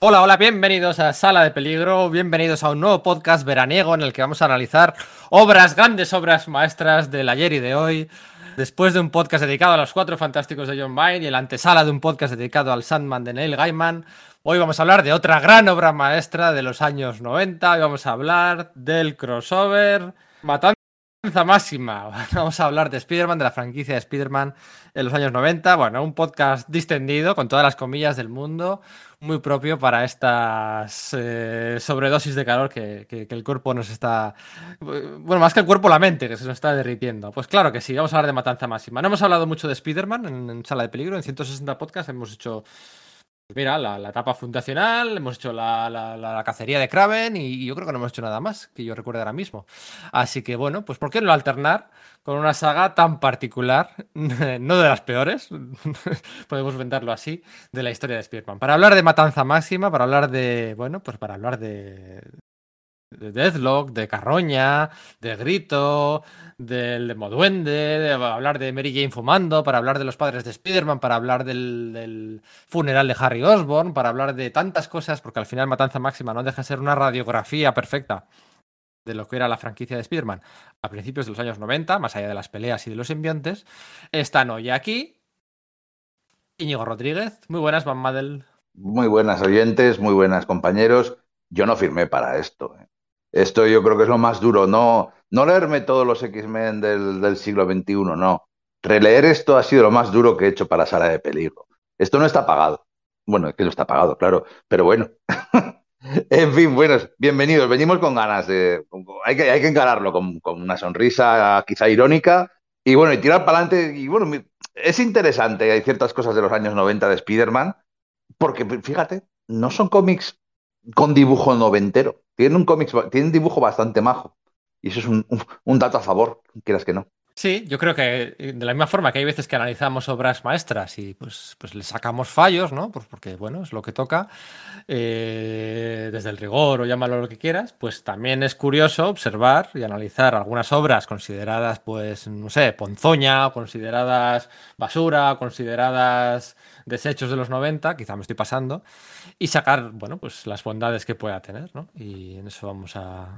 Hola, hola, bienvenidos a Sala de Peligro, bienvenidos a un nuevo podcast veraniego en el que vamos a analizar obras, grandes obras maestras del ayer y de hoy. Después de un podcast dedicado a los cuatro fantásticos de John Byrne y el antesala de un podcast dedicado al Sandman de Neil Gaiman, hoy vamos a hablar de otra gran obra maestra de los años 90. Hoy vamos a hablar del crossover Matanza máxima. Vamos a hablar de Spider-Man, de la franquicia de Spider-Man en los años 90. Bueno, un podcast distendido con todas las comillas del mundo muy propio para estas eh, sobredosis de calor que, el cuerpo nos está. Bueno, más que el cuerpo, la mente, que se nos está derritiendo. Pues claro que sí, vamos a hablar de Matanza Máxima. No hemos hablado mucho de Spider-Man en, Sala de Peligro, en 160 podcasts hemos hecho. Mira, la, etapa fundacional, hemos hecho la, cacería de Kraven y, yo creo que no hemos hecho nada más que yo recuerde ahora mismo. Así que bueno, pues ¿por qué no alternar con una saga tan particular, no de las peores, podemos venderlo así, de la historia de Spider-Man. Para hablar de Matanza Máxima, para hablar de, bueno, pues para hablar de, de Deathlock, de Carroña, de Grito, del Moduende, de hablar de Mary Jane fumando, para hablar de los padres de Spider-Man, para hablar del, funeral de Harry Osborn, para hablar de tantas cosas, porque al final Matanza Máxima no deja de ser una radiografía perfecta de lo que era la franquicia de Spider-Man a principios de los años 90, más allá de las peleas y de los simbiontes, están hoy aquí Íñigo Rodríguez. Muy buenas, Van Madel. Muy buenas oyentes, muy buenas compañeros. Yo no firmé para esto. ¿eh? Esto yo creo que es lo más duro. No, no leerme todos los X-Men del, del, siglo XXI, no. Releer esto ha sido lo más duro que he hecho para Sala de Peligro. Esto no está pagado. Bueno, es que no está pagado, claro. Pero bueno, En fin, buenos, bienvenidos. Venimos con ganas. Hay que, hay que encararlo con, una sonrisa quizá irónica y bueno, y tirar para adelante. Y bueno, es interesante. Hay ciertas cosas de los años 90 de Spider-Man, porque fíjate, no son cómics con dibujo noventero. Tienen un cómic, tienen dibujo bastante majo. Y eso es un dato a favor, quieras que no. Sí, yo creo que eh, de la misma forma que hay veces que analizamos obras maestras y pues, pues le sacamos fallos, ¿no? Pues porque, bueno, es lo que toca, eh, desde el rigor o llámalo lo que quieras, pues también es curioso observar y analizar algunas obras consideradas, pues, no sé, ponzoña, consideradas basura, consideradas desechos de los 90, quizá me estoy pasando, y sacar, bueno, pues las bondades que pueda tener, ¿no? Y en eso vamos a,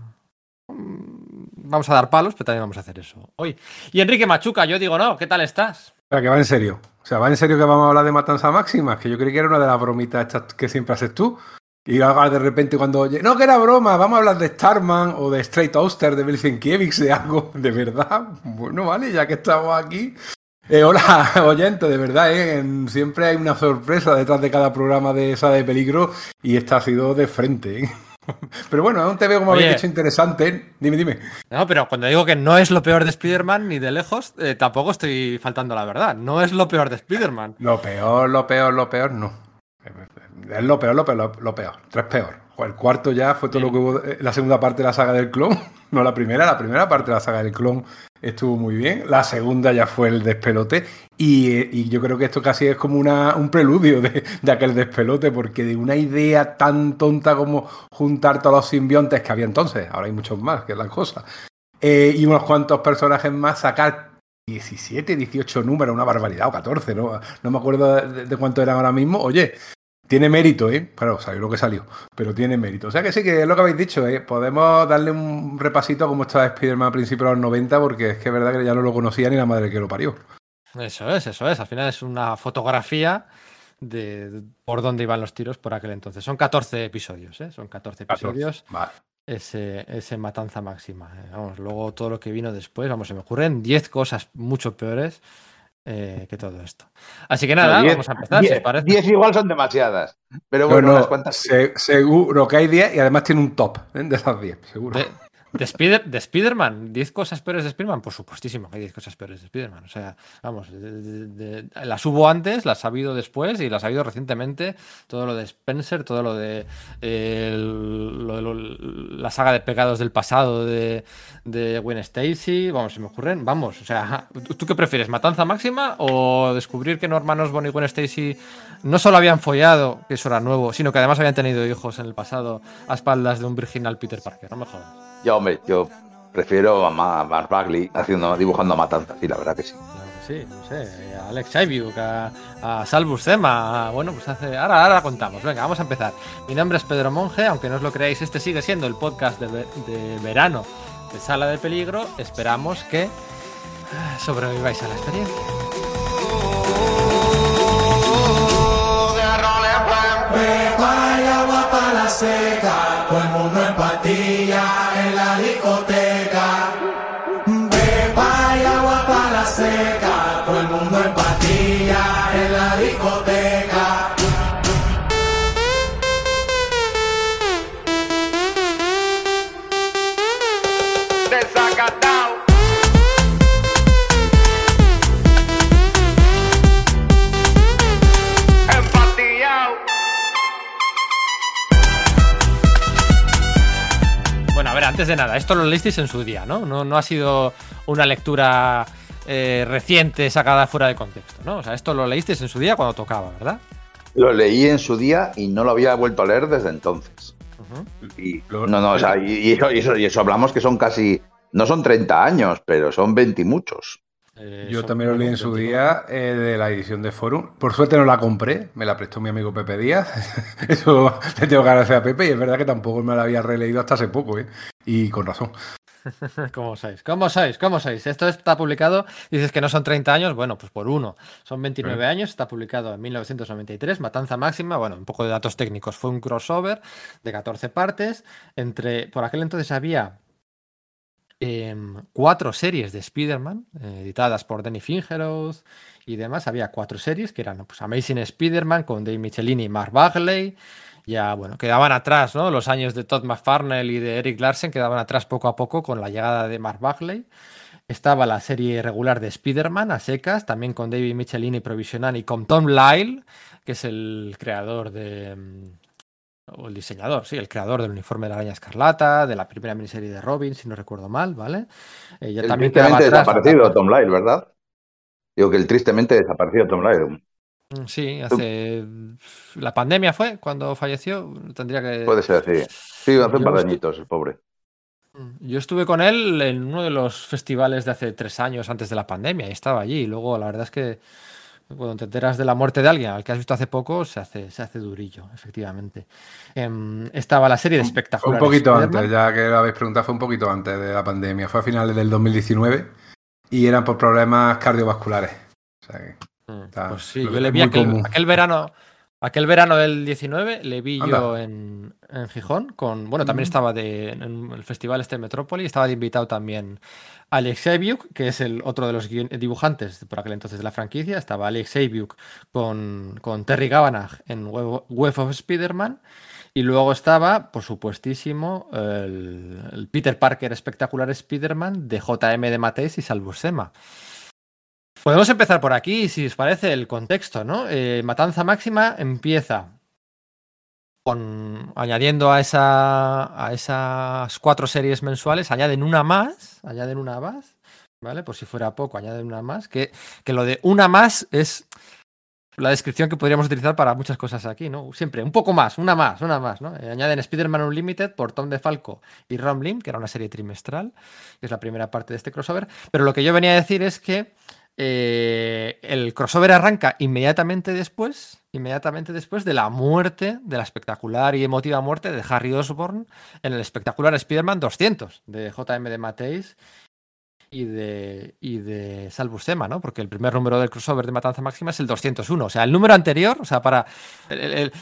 vamos a dar palos, pero también vamos a hacer eso hoy. Y Enrique Machuca, yo digo, no, ¿qué tal estás? que va en serio. O sea, va en serio que vamos a hablar de Matanza Máxima, que yo creí que era una de las bromitas que siempre haces tú. Y de repente cuando... No, que era broma, vamos a hablar de Starman o de Straight Oster, de Belzenkiewicz, de algo de verdad. Bueno, vale, ya que estamos aquí. Eh, hola, oyente, de verdad, eh, siempre hay una sorpresa detrás de cada programa de esa de peligro y esta ha sido de frente. ¿eh? Pero bueno, aún te veo como habéis hecho interesante. Dime, dime. No, pero cuando digo que no es lo peor de Spider-Man ni de lejos, eh, tampoco estoy faltando la verdad. No es lo peor de Spider-Man. Lo peor, lo peor, lo peor, no. Es lo peor, lo peor, lo peor. Tres peor. El cuarto ya fue todo lo que hubo. Eh, la segunda parte de la saga del clon. No la primera, la primera parte de la saga del clon estuvo muy bien. La segunda ya fue el despelote. Y, yo creo que esto casi es como una, un preludio de, aquel despelote, porque de una idea tan tonta como juntar todos los simbiontes que había entonces, ahora hay muchos más, que es la cosa, eh, y unos cuantos personajes más, sacar 17, 18 números, una barbaridad, o 14, no, no me acuerdo de, de cuánto eran ahora mismo. Oye, tiene mérito, ¿eh? Claro, salió lo que salió, pero tiene mérito. O sea que sí, que es lo que habéis dicho, ¿eh? Podemos darle un repasito a cómo estaba Spider-Man a principios de los 90, porque es que es verdad que ya no lo conocía ni la madre que lo parió. Eso es, eso es. Al final es una fotografía de por dónde iban los tiros por aquel entonces. Son 14 episodios, ¿eh? Son 14 episodios. Vale. Ese, ese matanza máxima. ¿eh? Vamos, luego todo lo que vino después, vamos, se me ocurren 10 cosas mucho peores eh, que todo esto. Así que nada, vamos a empezar, diez, si parece. 10 igual son demasiadas, pero bueno, unas cuantas. seguro que hay 10 y además tiene un top ¿eh? de esas 10, seguro. ¿De, Spider, de Spider-Man? ¿10 cosas peores de Spider-Man? Por supuestísimo que hay 10 cosas peores de Spider-Man. O sea, vamos, las hubo antes, las ha habido después y las ha habido recientemente. Todo lo de Spencer, todo lo de, la saga de pecados del pasado de, de Gwen Stacy. Vamos, se me ocurren. Vamos, o sea, ¿tú qué prefieres? ¿Matanza máxima o descubrir que Norman Osborn y Gwen Stacy no solo habían follado, que eso era nuevo, sino que además habían tenido hijos en el pasado a espaldas de un virginal Peter Parker? No me jodas. Yo, hombre, yo prefiero a Mark Bagley haciendo, dibujando a Matanza, sí, la verdad que sí. sí, no sé, a Alex Shaibiuk, a, a Salvus Zema, bueno, pues hace, ahora, ahora contamos, venga, vamos a empezar. Mi nombre es Pedro Monge, aunque no os lo creáis, este sigue siendo el podcast de, de verano de Sala de Peligro, esperamos que ah, sobreviváis a la experiencia. Beba y agua para la seca, de nada, esto lo leísteis en su día, ¿no? No, no ha sido una lectura eh, reciente sacada fuera de contexto, ¿no? O sea, esto lo leísteis en su día cuando tocaba, ¿verdad? Lo leí en su día y no lo había vuelto a leer desde entonces. Y, no, no, o sea, y, y eso- y eso hablamos que son casi, no son 30 años, pero son 20 y muchos. Eh, Yo también lo leí en su 20. día eh, de la edición de Forum. Por suerte no la compré, me la prestó mi amigo Pepe Díaz. Eso le tengo que agradecer a Pepe y es verdad que tampoco me la había releído hasta hace poco, ¿eh? Y con razón. ¿Cómo sois? ¿Cómo sois? ¿Cómo sois? Esto está publicado, dices que no son 30 años, bueno, pues por uno. Son 29 años, está publicado en 1993, Matanza Máxima, bueno, un poco de datos técnicos. Fue un crossover de 14 partes. Entre, por aquel entonces había em, cuatro series de Spider-Man, eh, editadas por Danny Fingeroth y demás. Había cuatro series que eran pues, Amazing Spider-Man con Dave Michelini y Mark Bagley. Ya, bueno, quedaban atrás, ¿no? Los años de Todd McFarlane y de Eric Larsen quedaban atrás poco a poco con la llegada de Mark Bagley. Estaba la serie regular de Spider-Man a secas, también con David Michelini provisional y con Tom Lyle, que es el creador de. Mm, O el diseñador, sí, el creador del uniforme de la araña escarlata, de la primera miniserie de Robin, si no recuerdo mal, ¿vale? Eh, ya El también tristemente atrás. desaparecido Tom Lyle, ¿verdad? Digo que el tristemente desaparecido Tom Lyle. Mm, Sí, hace. La pandemia fue cuando falleció. Tendría que. Puede ser así. Sí, hace un par de añitos, el pobre. Yo estuve con él en uno de los festivales de hace tres años antes de la pandemia y estaba allí. Y luego, la verdad es que cuando te enteras de la muerte de alguien al que has visto hace poco, se hace, se hace durillo, efectivamente. Em, estaba la serie de Fue un poquito antes, ya que lo habéis preguntado, fue un poquito antes de la pandemia. Fue a finales del 2019 y eran por problemas cardiovasculares. O sea que Mm, Está- Pues sí, yo le vi aquel, aquel verano. Aquel verano del 19 le vi Anda. yo en, en Gijón con, bueno, también Mm. estaba de, en el festival este de Metrópoli, estaba de invitado también Alex Sebiuk, que es el otro de los dibujantes por aquel entonces de la franquicia, estaba Alex Sebiuk con, con Terry Gavanagh en Web, of Spider-Man, y luego estaba, por supuestísimo, el, el Peter Parker espectacular Spider-Man de JM de Mateis y Salvusema. Podemos empezar por aquí, si os parece, el contexto, ¿no? Eh, Matanza Máxima empieza añadiendo a esa a esas cuatro series mensuales, añaden una más, añaden una más, ¿vale? Por si fuera poco, añaden una más, que, que lo de una más es la descripción que podríamos utilizar para muchas cosas aquí, ¿no? Siempre, un poco más, una más, una más, ¿no? Eh, añaden Spider-Man Unlimited por Tom DeFalco y Ron Lim, que era una serie trimestral, que es la primera parte de este crossover, pero lo que yo venía a decir es que eh, el crossover arranca inmediatamente después, inmediatamente después de la muerte, de la espectacular y emotiva muerte de Harry Osborn en el espectacular Spider-Man 200 de JM de Mateis y de, y de Salvus Sema, ¿no? Porque el primer número del crossover de Matanza Máxima es el 201. O sea, el número anterior, o sea, para. el-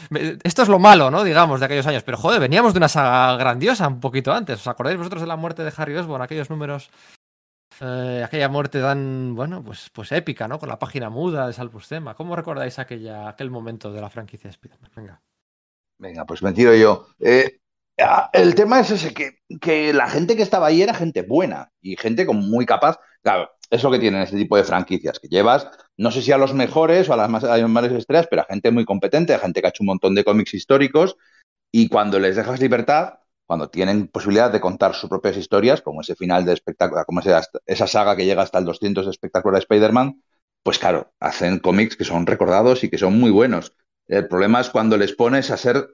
esto es lo malo, ¿no? Digamos, de aquellos años. Pero joder, veníamos de una saga grandiosa un poquito antes. ¿Os acordáis vosotros de la muerte de Harry Osborn? Aquellos números. Eh, aquella muerte tan, bueno, pues, pues épica, ¿no? Con la página muda de Salvus Sema. ¿Cómo recordáis aquella, aquel momento de la franquicia de Spider-Man? Venga. Venga, pues me tiro yo. Eh, ah, el tema es ese, que, que la gente que estaba ahí era gente buena y gente como muy capaz. Claro, es lo que tienen este tipo de franquicias, que llevas, no sé si a los mejores o a las más, a las más estrellas, pero a gente muy competente, a gente que ha hecho un montón de cómics históricos y cuando les dejas libertad, cuando tienen posibilidad de contar sus propias historias, como ese final de espectáculo, como hasta- esa saga que llega hasta el 200 de espectacular de Spider-Man, pues claro, hacen cómics que son recordados y que son muy buenos. El problema es cuando les pones a ser,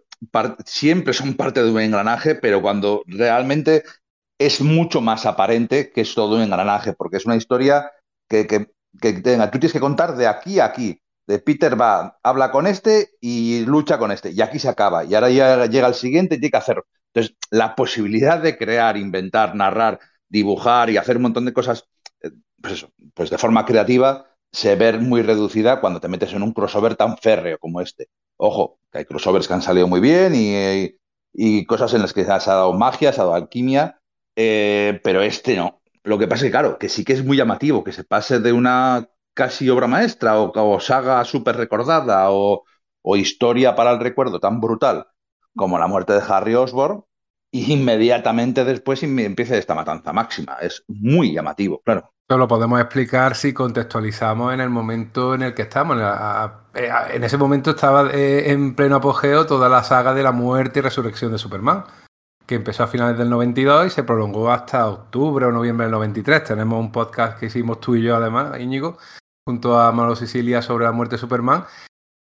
siempre son parte de un engranaje, pero cuando realmente es mucho más aparente que es todo un engranaje, porque es una historia que, tenga, tú tienes que contar de aquí a aquí. De Peter va, habla con este y lucha con este. Y aquí se acaba. Y ahora ya llega el siguiente y tiene que hacerlo. Entonces, la posibilidad de crear, inventar, narrar, dibujar y hacer un montón de cosas, eh, pues eso, pues de forma creativa, se ve muy reducida cuando te metes en un crossover tan férreo como este. Ojo, que hay crossovers que han salido muy bien y, cosas en las que se ha dado magia, se ha dado alquimia, eh, pero este no. Lo que pasa es que, claro, que sí que es muy llamativo que se pase de una casi obra maestra o, saga súper recordada o, historia para el recuerdo tan brutal como la muerte de Harry Osborn y inmediatamente después empieza esta matanza máxima. Es muy llamativo, claro. Esto lo podemos explicar si contextualizamos en el momento en el que estamos. En ese momento estaba eh, en pleno apogeo toda la saga de la muerte y resurrección de Superman, que empezó a finales del 92 y se prolongó hasta octubre o noviembre del 93. Tenemos un podcast que hicimos tú y yo, además, Íñigo, junto a Maro Sicilia sobre la muerte de Superman.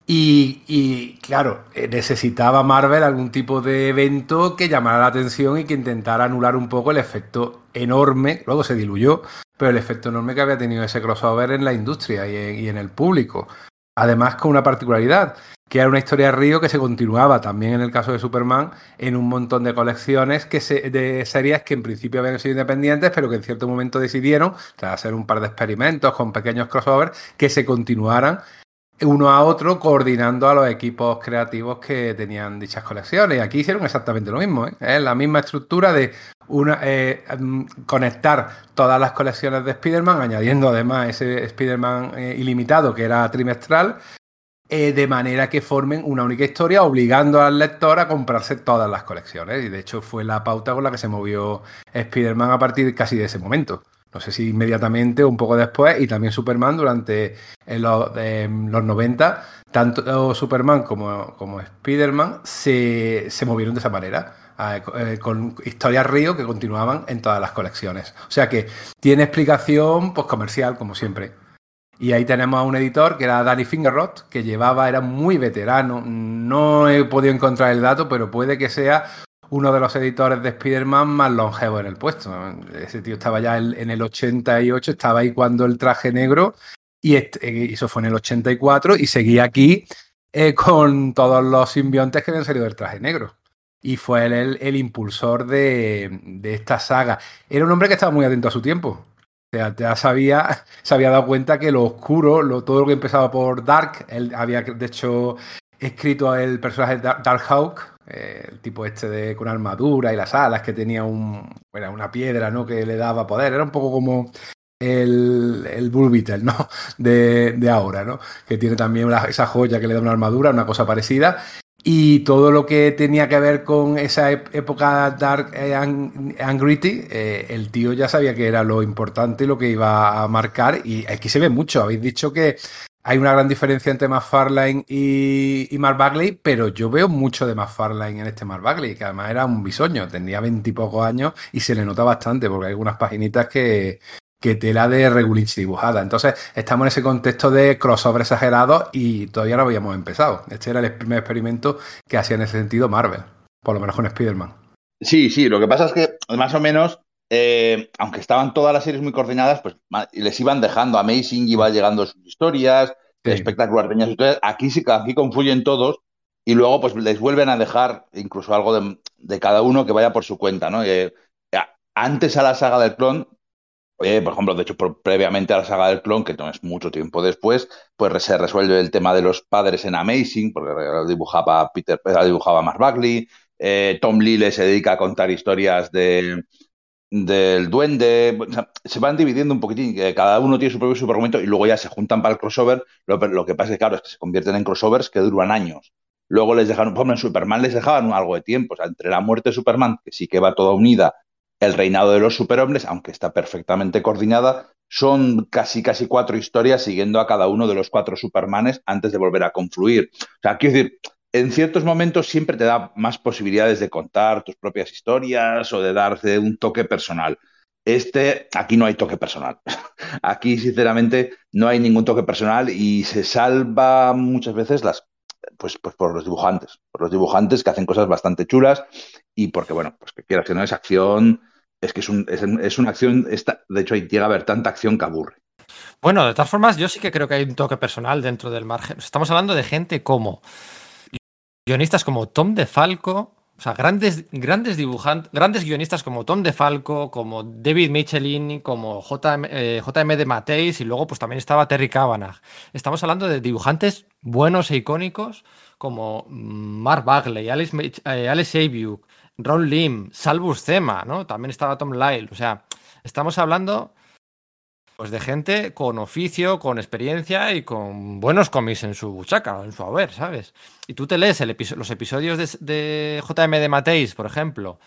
Y, claro, eh, necesitaba Marvel algún tipo de evento que llamara la atención y que intentara anular un poco el efecto enorme, luego se diluyó, pero el efecto enorme que había tenido ese crossover en la industria y en, el público. Además, con una particularidad, que era una historia de Río que se continuaba también en el caso de Superman en un montón de colecciones que de series que en principio habían sido independientes, pero que en cierto momento decidieron, tras hacer un par de experimentos con pequeños crossovers, que se continuaran uno a otro coordinando a los equipos creativos que tenían dichas colecciones. Y aquí hicieron exactamente lo mismo, ¿eh? es la misma estructura de una, eh, conectar todas las colecciones de Spider-Man, añadiendo además ese Spider-Man eh, ilimitado que era trimestral, eh, de manera que formen una única historia, obligando al lector a comprarse todas las colecciones. Y de hecho fue la pauta con la que se movió Spider-Man a partir casi de ese momento no sé si inmediatamente o un poco después, y también Superman durante los, eh, los 90, tanto Superman como, como Spider-Man se, se, movieron de esa manera, eh, con historias Río que continuaban en todas las colecciones. O sea que tiene explicación pues, comercial, como siempre. Y ahí tenemos a un editor que era Danny Fingerrod, que llevaba, era muy veterano. No he podido encontrar el dato, pero puede que sea uno de los editores de Spider-Man más longevos en el puesto. Ese tío estaba ya en el 88, estaba ahí cuando el traje negro, y este, eso fue en el 84, y seguía aquí eh, con todos los simbiontes que habían salido del traje negro. Y fue él el, el impulsor de, de, esta saga. Era un hombre que estaba muy atento a su tiempo. O sea, ya sabía, se había dado cuenta que lo oscuro, lo, todo lo que empezaba por Dark, él había de hecho escrito el personaje Darkhawk, eh, el tipo este de con armadura y las alas que tenía un, bueno, una piedra ¿no? que le daba poder. Era un poco como el, el Bull Beetle, ¿no? De, de, ahora, ¿no? Que tiene también esa joya que le da una armadura, una cosa parecida. Y todo lo que tenía que ver con esa época dark eh, and, eh, el tío ya sabía que era lo importante lo que iba a marcar. Y aquí se ve mucho. Habéis dicho que hay una gran diferencia entre McFarlane y, y Mark Bagley, pero yo veo mucho de McFarlane en este Mark Bagley, que además era un bisoño, tenía veintipocos años y se le nota bastante, porque hay algunas paginitas que, que tela de Regulinch dibujada. Entonces, estamos en ese contexto de crossover exagerado y todavía no habíamos empezado. Este era el primer experimento que hacía en ese sentido Marvel, por lo menos con Spider-Man. Sí, sí, lo que pasa es que más o menos eh, aunque estaban todas las series muy coordinadas, pues les iban dejando. Amazing iba llegando sus historias, sí. espectacular tenía sus historias. Aquí sí, aquí confluyen todos y luego pues les vuelven a dejar incluso algo de, de cada uno que vaya por su cuenta, ¿no? Eh, antes a la saga del clon, eh, por ejemplo, de hecho, por, previamente a la saga del clon, que no es mucho tiempo después, pues se resuelve el tema de los padres en Amazing, porque lo dibujaba Peter, lo dibujaba Mark Bagley. Eh, Tom Lille se dedica a contar historias de, del duende, se van dividiendo un poquitín, cada uno tiene su propio superargumento y luego ya se juntan para el crossover. Lo, que pasa es que, claro, es que se convierten en crossovers que duran años. Luego les dejaron, por en Superman les dejaban algo de tiempo, o sea, entre la muerte de Superman, que sí que va toda unida, el reinado de los superhombres, aunque está perfectamente coordinada, son casi, casi cuatro historias siguiendo a cada uno de los cuatro Supermanes antes de volver a confluir. O sea, quiero decir, en ciertos momentos siempre te da más posibilidades de contar tus propias historias o de darte un toque personal. Este, aquí no hay toque personal. Aquí, sinceramente, no hay ningún toque personal y se salva muchas veces las, pues, pues por los dibujantes, por los dibujantes que hacen cosas bastante chulas y porque, bueno, pues que quieras que no es acción, es que es, un, es, es una acción, esta, de hecho, llega a haber tanta acción que aburre. Bueno, de todas formas, yo sí que creo que hay un toque personal dentro del margen. Estamos hablando de gente como guionistas como Tom DeFalco, o sea, grandes, grandes dibujantes, grandes guionistas como Tom DeFalco, como David Michelin, como JM, eh, de Mateis y luego pues también estaba Terry Cavanagh. Estamos hablando de dibujantes buenos e icónicos como Mark Bagley, Alex, eh, Ron Lim, Salvus Zema, ¿no? También estaba Tom Lyle. O sea, estamos hablando pues de gente con oficio, con experiencia y con buenos cómics en su buchaca, en su haber, ¿sabes? Y tú te lees el los episodios de, de JM de Mateis, por ejemplo,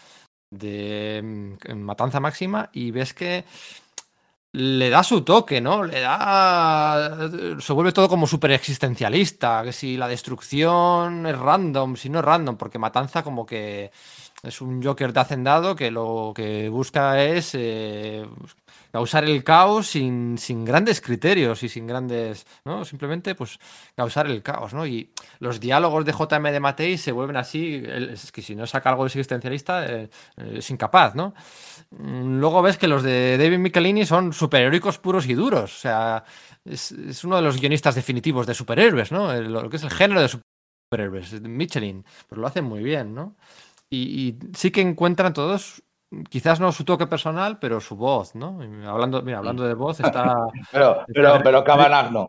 de mm, Matanza Máxima, y ves que le da su toque, ¿no? Le da. Se vuelve todo como súper existencialista. Que si la destrucción es random, si no es random, porque Matanza, como que es un Joker de hacendado que lo que busca es eh, causar el caos sin, sin grandes criterios y sin grandes. ¿no? Simplemente, pues, causar el caos, ¿no? Y los diálogos de JM de Matei se vuelven así. Es que si no saca algo de existencialista, eh, eh, es incapaz, ¿no? Mm, Luego ves que los de David Michelini son superheroicos puros y duros. O sea, es, uno de los guionistas definitivos de superhéroes, ¿no? Lo que es el género de superhéroes, Michelin. Pues lo hacen muy bien, ¿no? Y, y sí que encuentran todos, quizás no su toque personal, pero su voz, ¿no? Hablando, mira, hablando de voz, está. Pero, pero, pero Cabanagh no.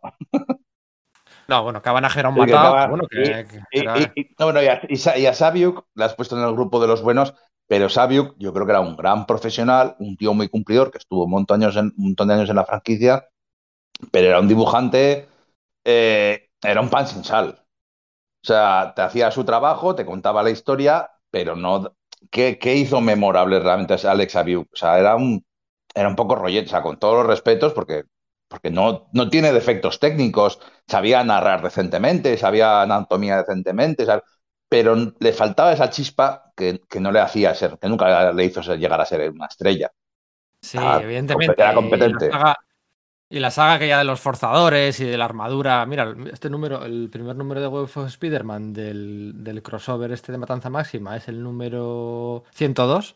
No, bueno, Cabanagh era un matado. Bueno, Y, a, Sabiuk la has puesto en el grupo de los buenos, pero Sabiuk yo creo que era un gran profesional, un tío muy cumplidor que estuvo un montón de años en, un montón de años en la franquicia, pero era un dibujante, eh, era un pan sin sal. O sea, te hacía su trabajo, te contaba la historia, pero no. ¿Qué, qué hizo memorable realmente a Alex Sabiuk? O sea, era un, era un poco rollete, o sea, con todos los respetos, porque, porque no, no tiene defectos técnicos, sabía narrar decentemente, sabía anatomía decentemente, pero le faltaba esa chispa que, que no le hacía ser, que nunca le hizo llegar a ser una estrella. Sí, Ah, evidentemente. era competente. Y la saga aquella de los forzadores y de la armadura. Mira, este número, el primer número de Web of Spider-Man del, crossover este de Matanza Máxima es el número 102.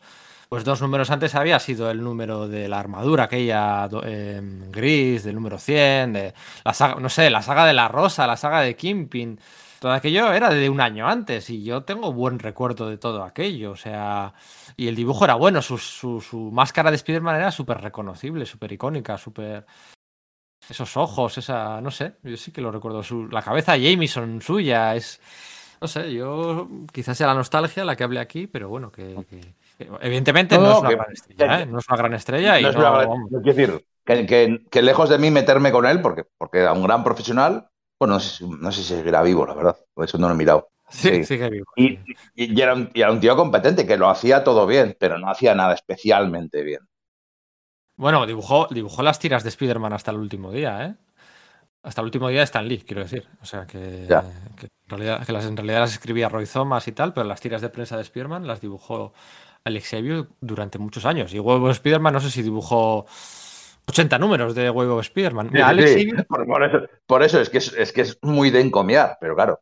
Pues dos números antes había sido el número de la armadura, aquella em, gris, del número 100, de la saga, no sé, la saga de la rosa, la saga de Kimpin. Todo aquello era de un año antes y yo tengo buen recuerdo de todo aquello. O sea, y el dibujo era bueno, su- su máscara de Spider-Man era súper reconocible, súper icónica, súper... Esos ojos, esa... no sé, yo sí que lo recuerdo. Su, la cabeza de Jameson suya es... No sé, yo quizás sea la nostalgia la que hable aquí, pero bueno, que... que- que evidentemente No, es una que- gran estrella, ¿eh? No es una gran estrella y No es una no quiero decir que, lejos de mí meterme con él, porque, porque era un gran profesional, bueno, no sé, si- no sé si seguirá vivo, la verdad, por eso no lo he mirado. Sí, sí. que vivo. Y, sí. y- y era un, y era un tío competente, que lo hacía todo bien, pero no hacía nada especialmente bien. Bueno, dibujó, dibujó las tiras de Spider-Man hasta el último día, ¿eh? Hasta el último día de Stan Lee, quiero decir. O sea, que, que en, realidad, que las, en realidad las escribía Roy Thomas y tal, pero las tiras de prensa de Spider-Man las dibujó Alex Xavier durante muchos años. Y Web of Spider-Man no sé si dibujó 80 números de Web of Spider-Man. Mira, Sí, Alex sí, Xavier por, por eso, por eso es que es, es que es muy de encomiar, pero claro.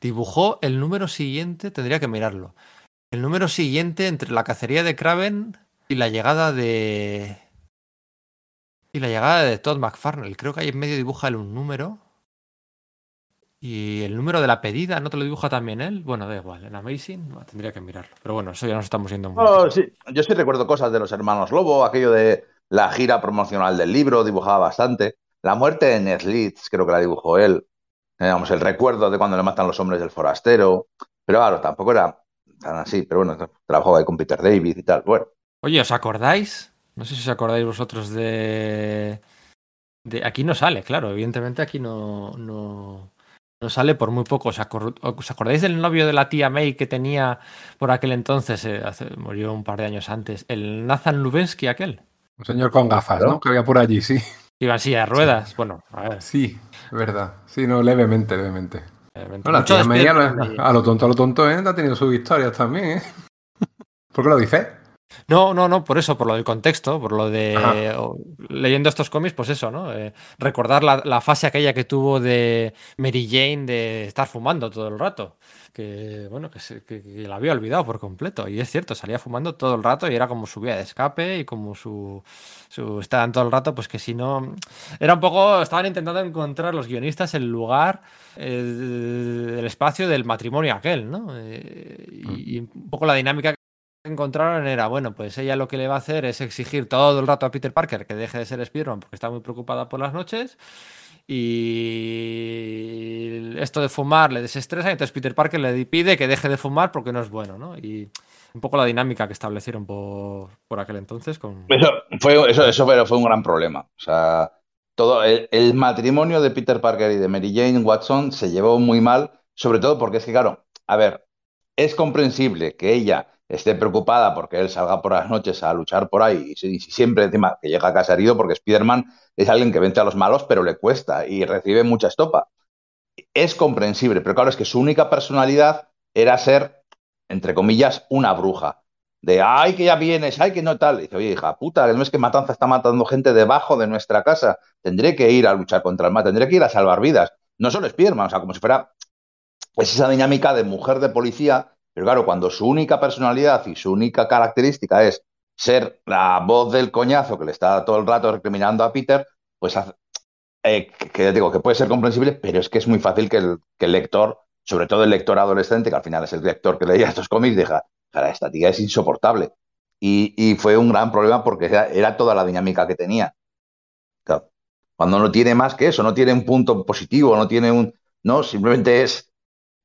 dibujó el número siguiente, tendría que mirarlo. El número siguiente entre la cacería de Kraven y la llegada de... Y la llegada de Todd McFarlane. Creo que ahí en medio dibuja él un número. Y el número de la pedida, ¿no te lo dibuja también él? Bueno, da igual, en Amazing no, tendría que mirarlo. Pero bueno, eso ya nos estamos yendo muy Oh, sí, yo sí recuerdo cosas de los hermanos Lobo, aquello de la gira promocional del libro, dibujaba bastante. La muerte de Ned Leeds, creo que la dibujó él. Digamos, el recuerdo de cuando le matan los hombres del forastero. Pero claro, tampoco era tan así. Pero bueno, trabajó ahí con Peter David y tal. Bueno, Oye, ¿os acordáis? No sé si os acordáis vosotros de. de aquí no sale, claro, evidentemente aquí no, no, no sale por muy poco. ¿Os, acor- os acordáis del novio de la tía May que tenía por aquel entonces? eh, hace- murió un par de años antes. El Nathan Lubensky, aquel. Un señor con gafas. ¿no? Que había por allí, sí. Iba silla de ruedas. Bueno, a ver. Sí, es verdad. Sí, no, levemente, levemente. No, la tía May, a lo, a lo tonto, a lo tonto, ¿eh? Ha tenido sus historias también, ¿eh? ¿Por qué lo dices? No, no, no, por eso, por lo del contexto, por lo de Ajá. leyendo estos cómics, pues eso, ¿no? Eh, recordar la, la fase aquella que tuvo de Mary Jane de estar fumando todo el rato. Que, bueno, que, se- que- que la había olvidado por completo. Y es cierto, salía fumando todo el rato y era como su vía de escape y como su, su estaban todo el rato, pues que si no. Era un poco. Estaban intentando encontrar los guionistas el lugar, eh, el espacio del matrimonio aquel, ¿no? Eh, y, y un poco la dinámica encontraron era, bueno, pues ella lo que le va a hacer es exigir todo el rato a Peter Parker que deje de ser Spider-Man porque está muy preocupada por las noches y esto de fumar le desestresa entonces Peter Parker le pide que deje de fumar porque no es bueno, ¿no? Y un poco la dinámica que establecieron por, por aquel entonces con... Eso fue, eso, eso fue, fue un gran problema. O sea, todo el, el matrimonio de Peter Parker y de Mary Jane Watson se llevó muy mal, sobre todo porque es que, claro, a ver, es comprensible que ella esté preocupada porque él salga por las noches a luchar por ahí y, si- y siempre encima que llega a casa herido porque Spider-Man es alguien que vence a los malos pero le cuesta y recibe mucha estopa. Es comprensible, pero claro, es que su única personalidad era ser, entre comillas, una bruja. De, ay, que ya vienes, ay, que no tal. Y dice, oye, hija puta, no es que Matanza está matando gente debajo de nuestra casa. Tendré que ir a luchar contra el mal, tendré que ir a salvar vidas. No solo Spiderman, o sea, como si fuera es esa dinámica de mujer de policía, pero claro, cuando su única personalidad y su única característica es ser la voz del coñazo que le está todo el rato recriminando a Peter, pues hace- eh, que, digo que puede ser comprensible, pero es que es muy fácil que el, lector, sobre todo el lector adolescente, que al final es el lector que leía estos cómics, diga, cara, esta tía es insoportable. Y, fue un gran problema porque era, toda la dinámica que tenía. Cuando no tiene más que eso, no tiene un punto positivo, no tiene un... No, simplemente es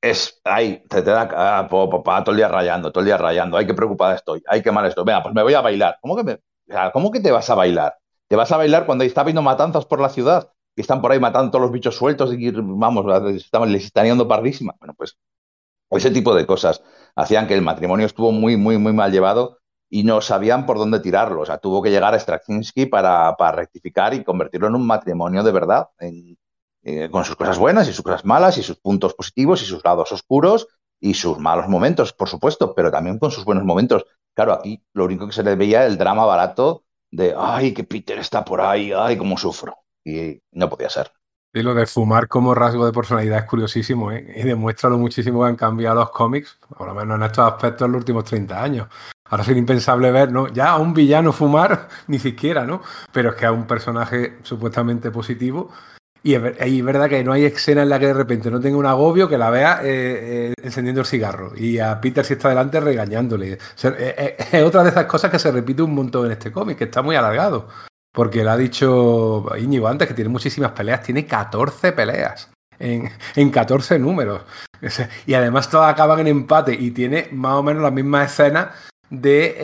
es, ay, te, te da ah, po, po, pa, todo el día rayando, todo el día rayando, ay, qué preocupada estoy, ay, qué mal estoy, venga, pues me voy a bailar. ¿Cómo que, me, ¿cómo que te vas a bailar? Te vas a bailar cuando está habiendo matanzas por la ciudad, que están por ahí matando todos los bichos sueltos y, vamos, les están yendo pardísima. Bueno, pues ese tipo de cosas hacían que el matrimonio estuvo muy, muy, muy mal llevado y no sabían por dónde tirarlo. O sea, tuvo que llegar a Straczynski para, para rectificar y convertirlo en un matrimonio de verdad, eh, con sus cosas buenas y sus cosas malas y sus puntos positivos y sus lados oscuros y sus malos momentos, por supuesto, pero también con sus buenos momentos. Claro, aquí lo único que se le veía era el drama barato de, ay, que Peter está por ahí, ay, cómo sufro. Y no podía ser. Y lo de fumar como rasgo de personalidad es curiosísimo, ¿eh? Y demuestra lo muchísimo que han cambiado los cómics, por lo menos en estos aspectos en los últimos 30 años. Ahora sería impensable ver, ¿no? Ya a un villano fumar, ni siquiera, ¿no? Pero es que a un personaje supuestamente positivo. Y es, verdad que no hay escena en la que de repente no tenga un agobio que la vea eh, eh, encendiendo el cigarro. Y a Peter si está delante regañándole. Eh, es otra de esas cosas que se repite un montón en este cómic, que está muy alargado. Porque le ha dicho Íñigo antes que tiene muchísimas peleas, tiene 14 peleas en, en 14 números. Y además todas acaban en empate y tiene más o menos las mismas escenas de,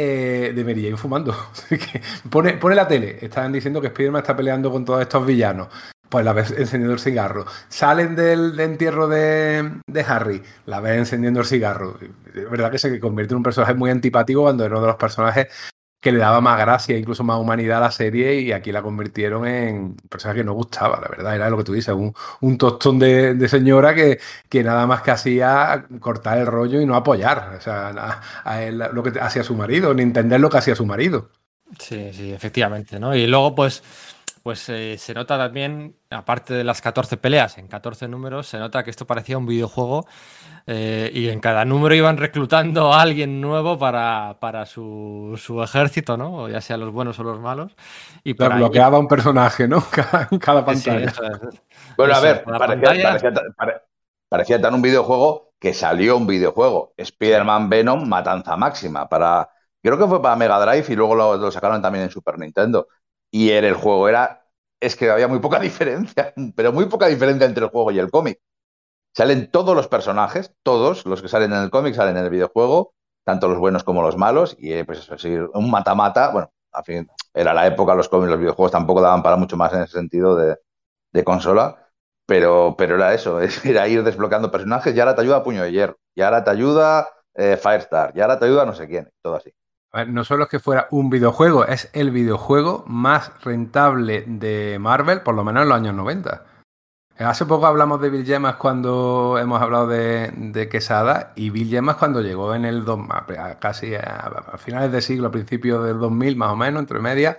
eh, de Mary Jane fumando. Pone, pone la tele, están diciendo que Spider-Man está peleando con todos estos villanos. Pues la ves encendiendo el cigarro. Salen del, de entierro de, de Harry, la ves encendiendo el cigarro. Es verdad que se convierte en un personaje muy antipático cuando era uno de los personajes que le daba más gracia, incluso más humanidad a la serie, y aquí la convirtieron en un personaje que no gustaba, la verdad, era lo que tú dices, un, tostón de, señora que, que nada más que hacía cortar el rollo y no apoyar, o sea, a él, lo que hacía su marido, ni entender lo que hacía su marido. Sí, sí, efectivamente, ¿no? Y luego, pues, pues eh, se nota también, aparte de las 14 peleas en 14 números, se nota que esto parecía un videojuego eh, y en cada número iban reclutando a alguien nuevo para, para su, su ejército, ¿no? Ya sea los buenos o los malos. Y por Claro, ahí- bloqueaba un personaje, ¿no? Cada, en cada Sí, pantalla. es. Bueno, a ver, parecía, pantalla- parecía ta- pare- parecía tan un videojuego que salió un videojuego. Spider-Man Venom Matanza Máxima. Para, creo que fue para Mega Drive y luego lo, lo sacaron también en Super Nintendo. Y era el juego, era, es que había muy poca diferencia, pero muy poca diferencia entre el juego y el cómic. Salen todos los personajes, todos los que salen en el cómic salen en el videojuego, tanto los buenos como los malos, y eh, pues eso, sí, un mata-mata, bueno, al fin, era la época, los cómics, los videojuegos tampoco daban para mucho más en ese sentido de, de consola, pero, pero era eso, es- era ir desbloqueando personajes, y ahora te ayuda Puño de Hierro, y ahora te ayuda eh, Firestar, y ahora te ayuda no sé quién, todo así. A ver, no solo es que fuera un videojuego, es el videojuego más rentable de Marvel, por lo menos en los años 90. Hace poco hablamos de Bill cuando hemos hablado de, Quesada y Bill cuando llegó en el dos, casi a, finales de siglo, a principios del 2000 más o menos, entre medias,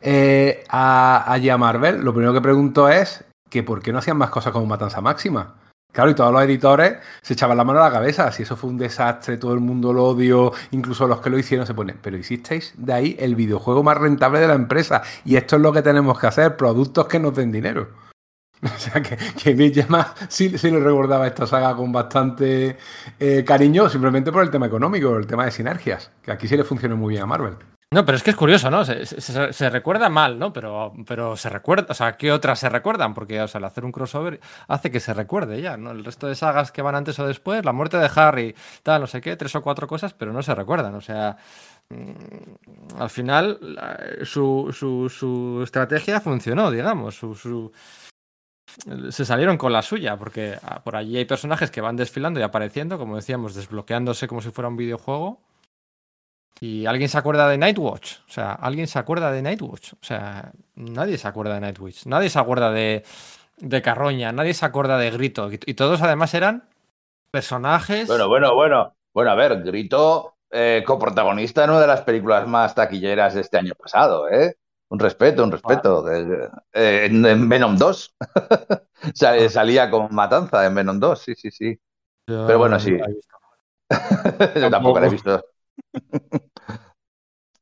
eh, a, a Marvel, lo primero que preguntó es que por qué no hacían más cosas como Matanza Máxima. Claro, y todos los editores se echaban la mano a la cabeza. Si eso fue un desastre, todo el mundo lo odió, incluso los que lo hicieron se ponen. Pero hicisteis de ahí el videojuego más rentable de la empresa. Y esto es lo que tenemos que hacer: productos que nos den dinero. O sea que, que más sí, sí le recordaba esta saga con bastante eh, cariño, simplemente por el tema económico, el tema de sinergias, que aquí sí le funcionó muy bien a Marvel. No, pero es que es curioso, ¿no? Se, recuerda mal, ¿no? Pero, pero se recuerda, o sea, ¿qué otras se recuerdan? Porque, o sea, el hacer un crossover hace que se recuerde ya, ¿no? El resto de sagas que van antes o después, la muerte de Harry, tal, no sé qué, tres o cuatro cosas, pero no se recuerdan, o sea, mm, al final su, su, su estrategia funcionó, digamos, su, se salieron con la suya, porque ah, por allí hay personajes que van desfilando y apareciendo, como decíamos, desbloqueándose como si fuera un videojuego ¿Y alguien se acuerda de Nightwatch? O sea, ¿alguien se acuerda de Nightwatch? O sea, nadie se acuerda de Nightwatch. Nadie se acuerda de, de Carroña. Nadie se acuerda de Grito. Y, todos además eran personajes. Bueno, bueno, bueno. Bueno, a ver, Grito, eh, coprotagonista en una de las películas más taquilleras de este año pasado, ¿eh? Un respeto, un respeto. Eh, en, Venom 2. Ah. salía con Matanza en Venom 2, sí, sí, sí. Pero bueno, sí. Yo tampoco la he visto.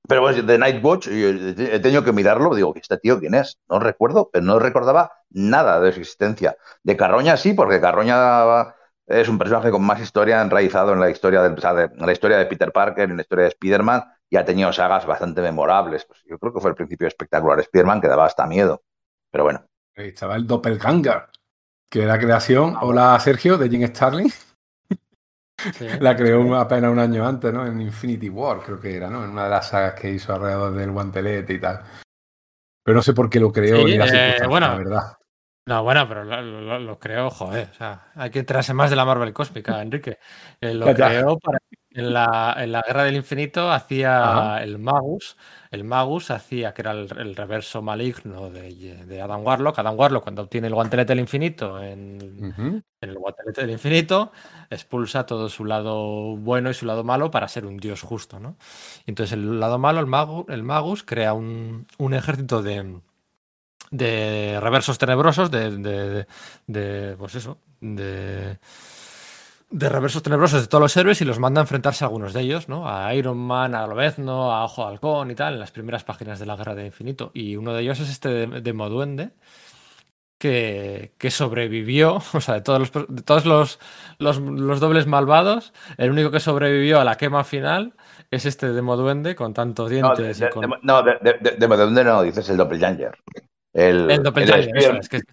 Pero bueno, de Nightwatch, he tenido que mirarlo, digo, ¿este tío quién es? No recuerdo, pero no recordaba nada de su existencia. De Carroña sí, porque Carroña es un personaje con más historia enraizado en la historia, de, la historia de Peter Parker, en la historia de Spider-Man, y ha tenido sagas bastante memorables. Pues yo creo que fue el principio espectacular de Spider-Man que daba hasta miedo. Pero bueno. Ahí estaba el Doppelganger, que era creación, hola Sergio, de Jim Starling. La creó apenas un año antes, ¿no? En Infinity War, creo que era, ¿no? En una de las sagas que hizo alrededor del guantelete y tal. Pero no sé por qué lo creó ni la eh, bueno, la verdad. No, bueno, pero lo, lo, creó, joder. O sea, hay que enterarse más de la Marvel cósmica, Enrique. Eh, lo creó para en la, en la Guerra del Infinito hacía el Magus. El Magus hacía que era el, reverso maligno de, Adam Warlock. Adam Warlock, cuando obtiene el guantelete del infinito en, el guantelete del infinito, expulsa todo su lado bueno y su lado malo para ser un dios justo. ¿no? entonces, el lado malo, el, Magus, el Magus crea un, un ejército de, de reversos tenebrosos, de, de, de pues eso, de de reversos tenebrosos de todos los héroes y los manda a enfrentarse a algunos de ellos, ¿no? A Iron Man, a Lobezno, a Ojo de Halcón y tal, en las primeras páginas de la Guerra del Infinito. Y uno de ellos es este de, de Moduende, que, que, sobrevivió, o sea, de todos, los, de todos los, los, dobles malvados, el único que sobrevivió a la quema final es este de Moduende con tantos dientes. No, de, con... no, de, Moduende no, dices el Doppelganger. El, el Doppelganger, eso, es, que, sí.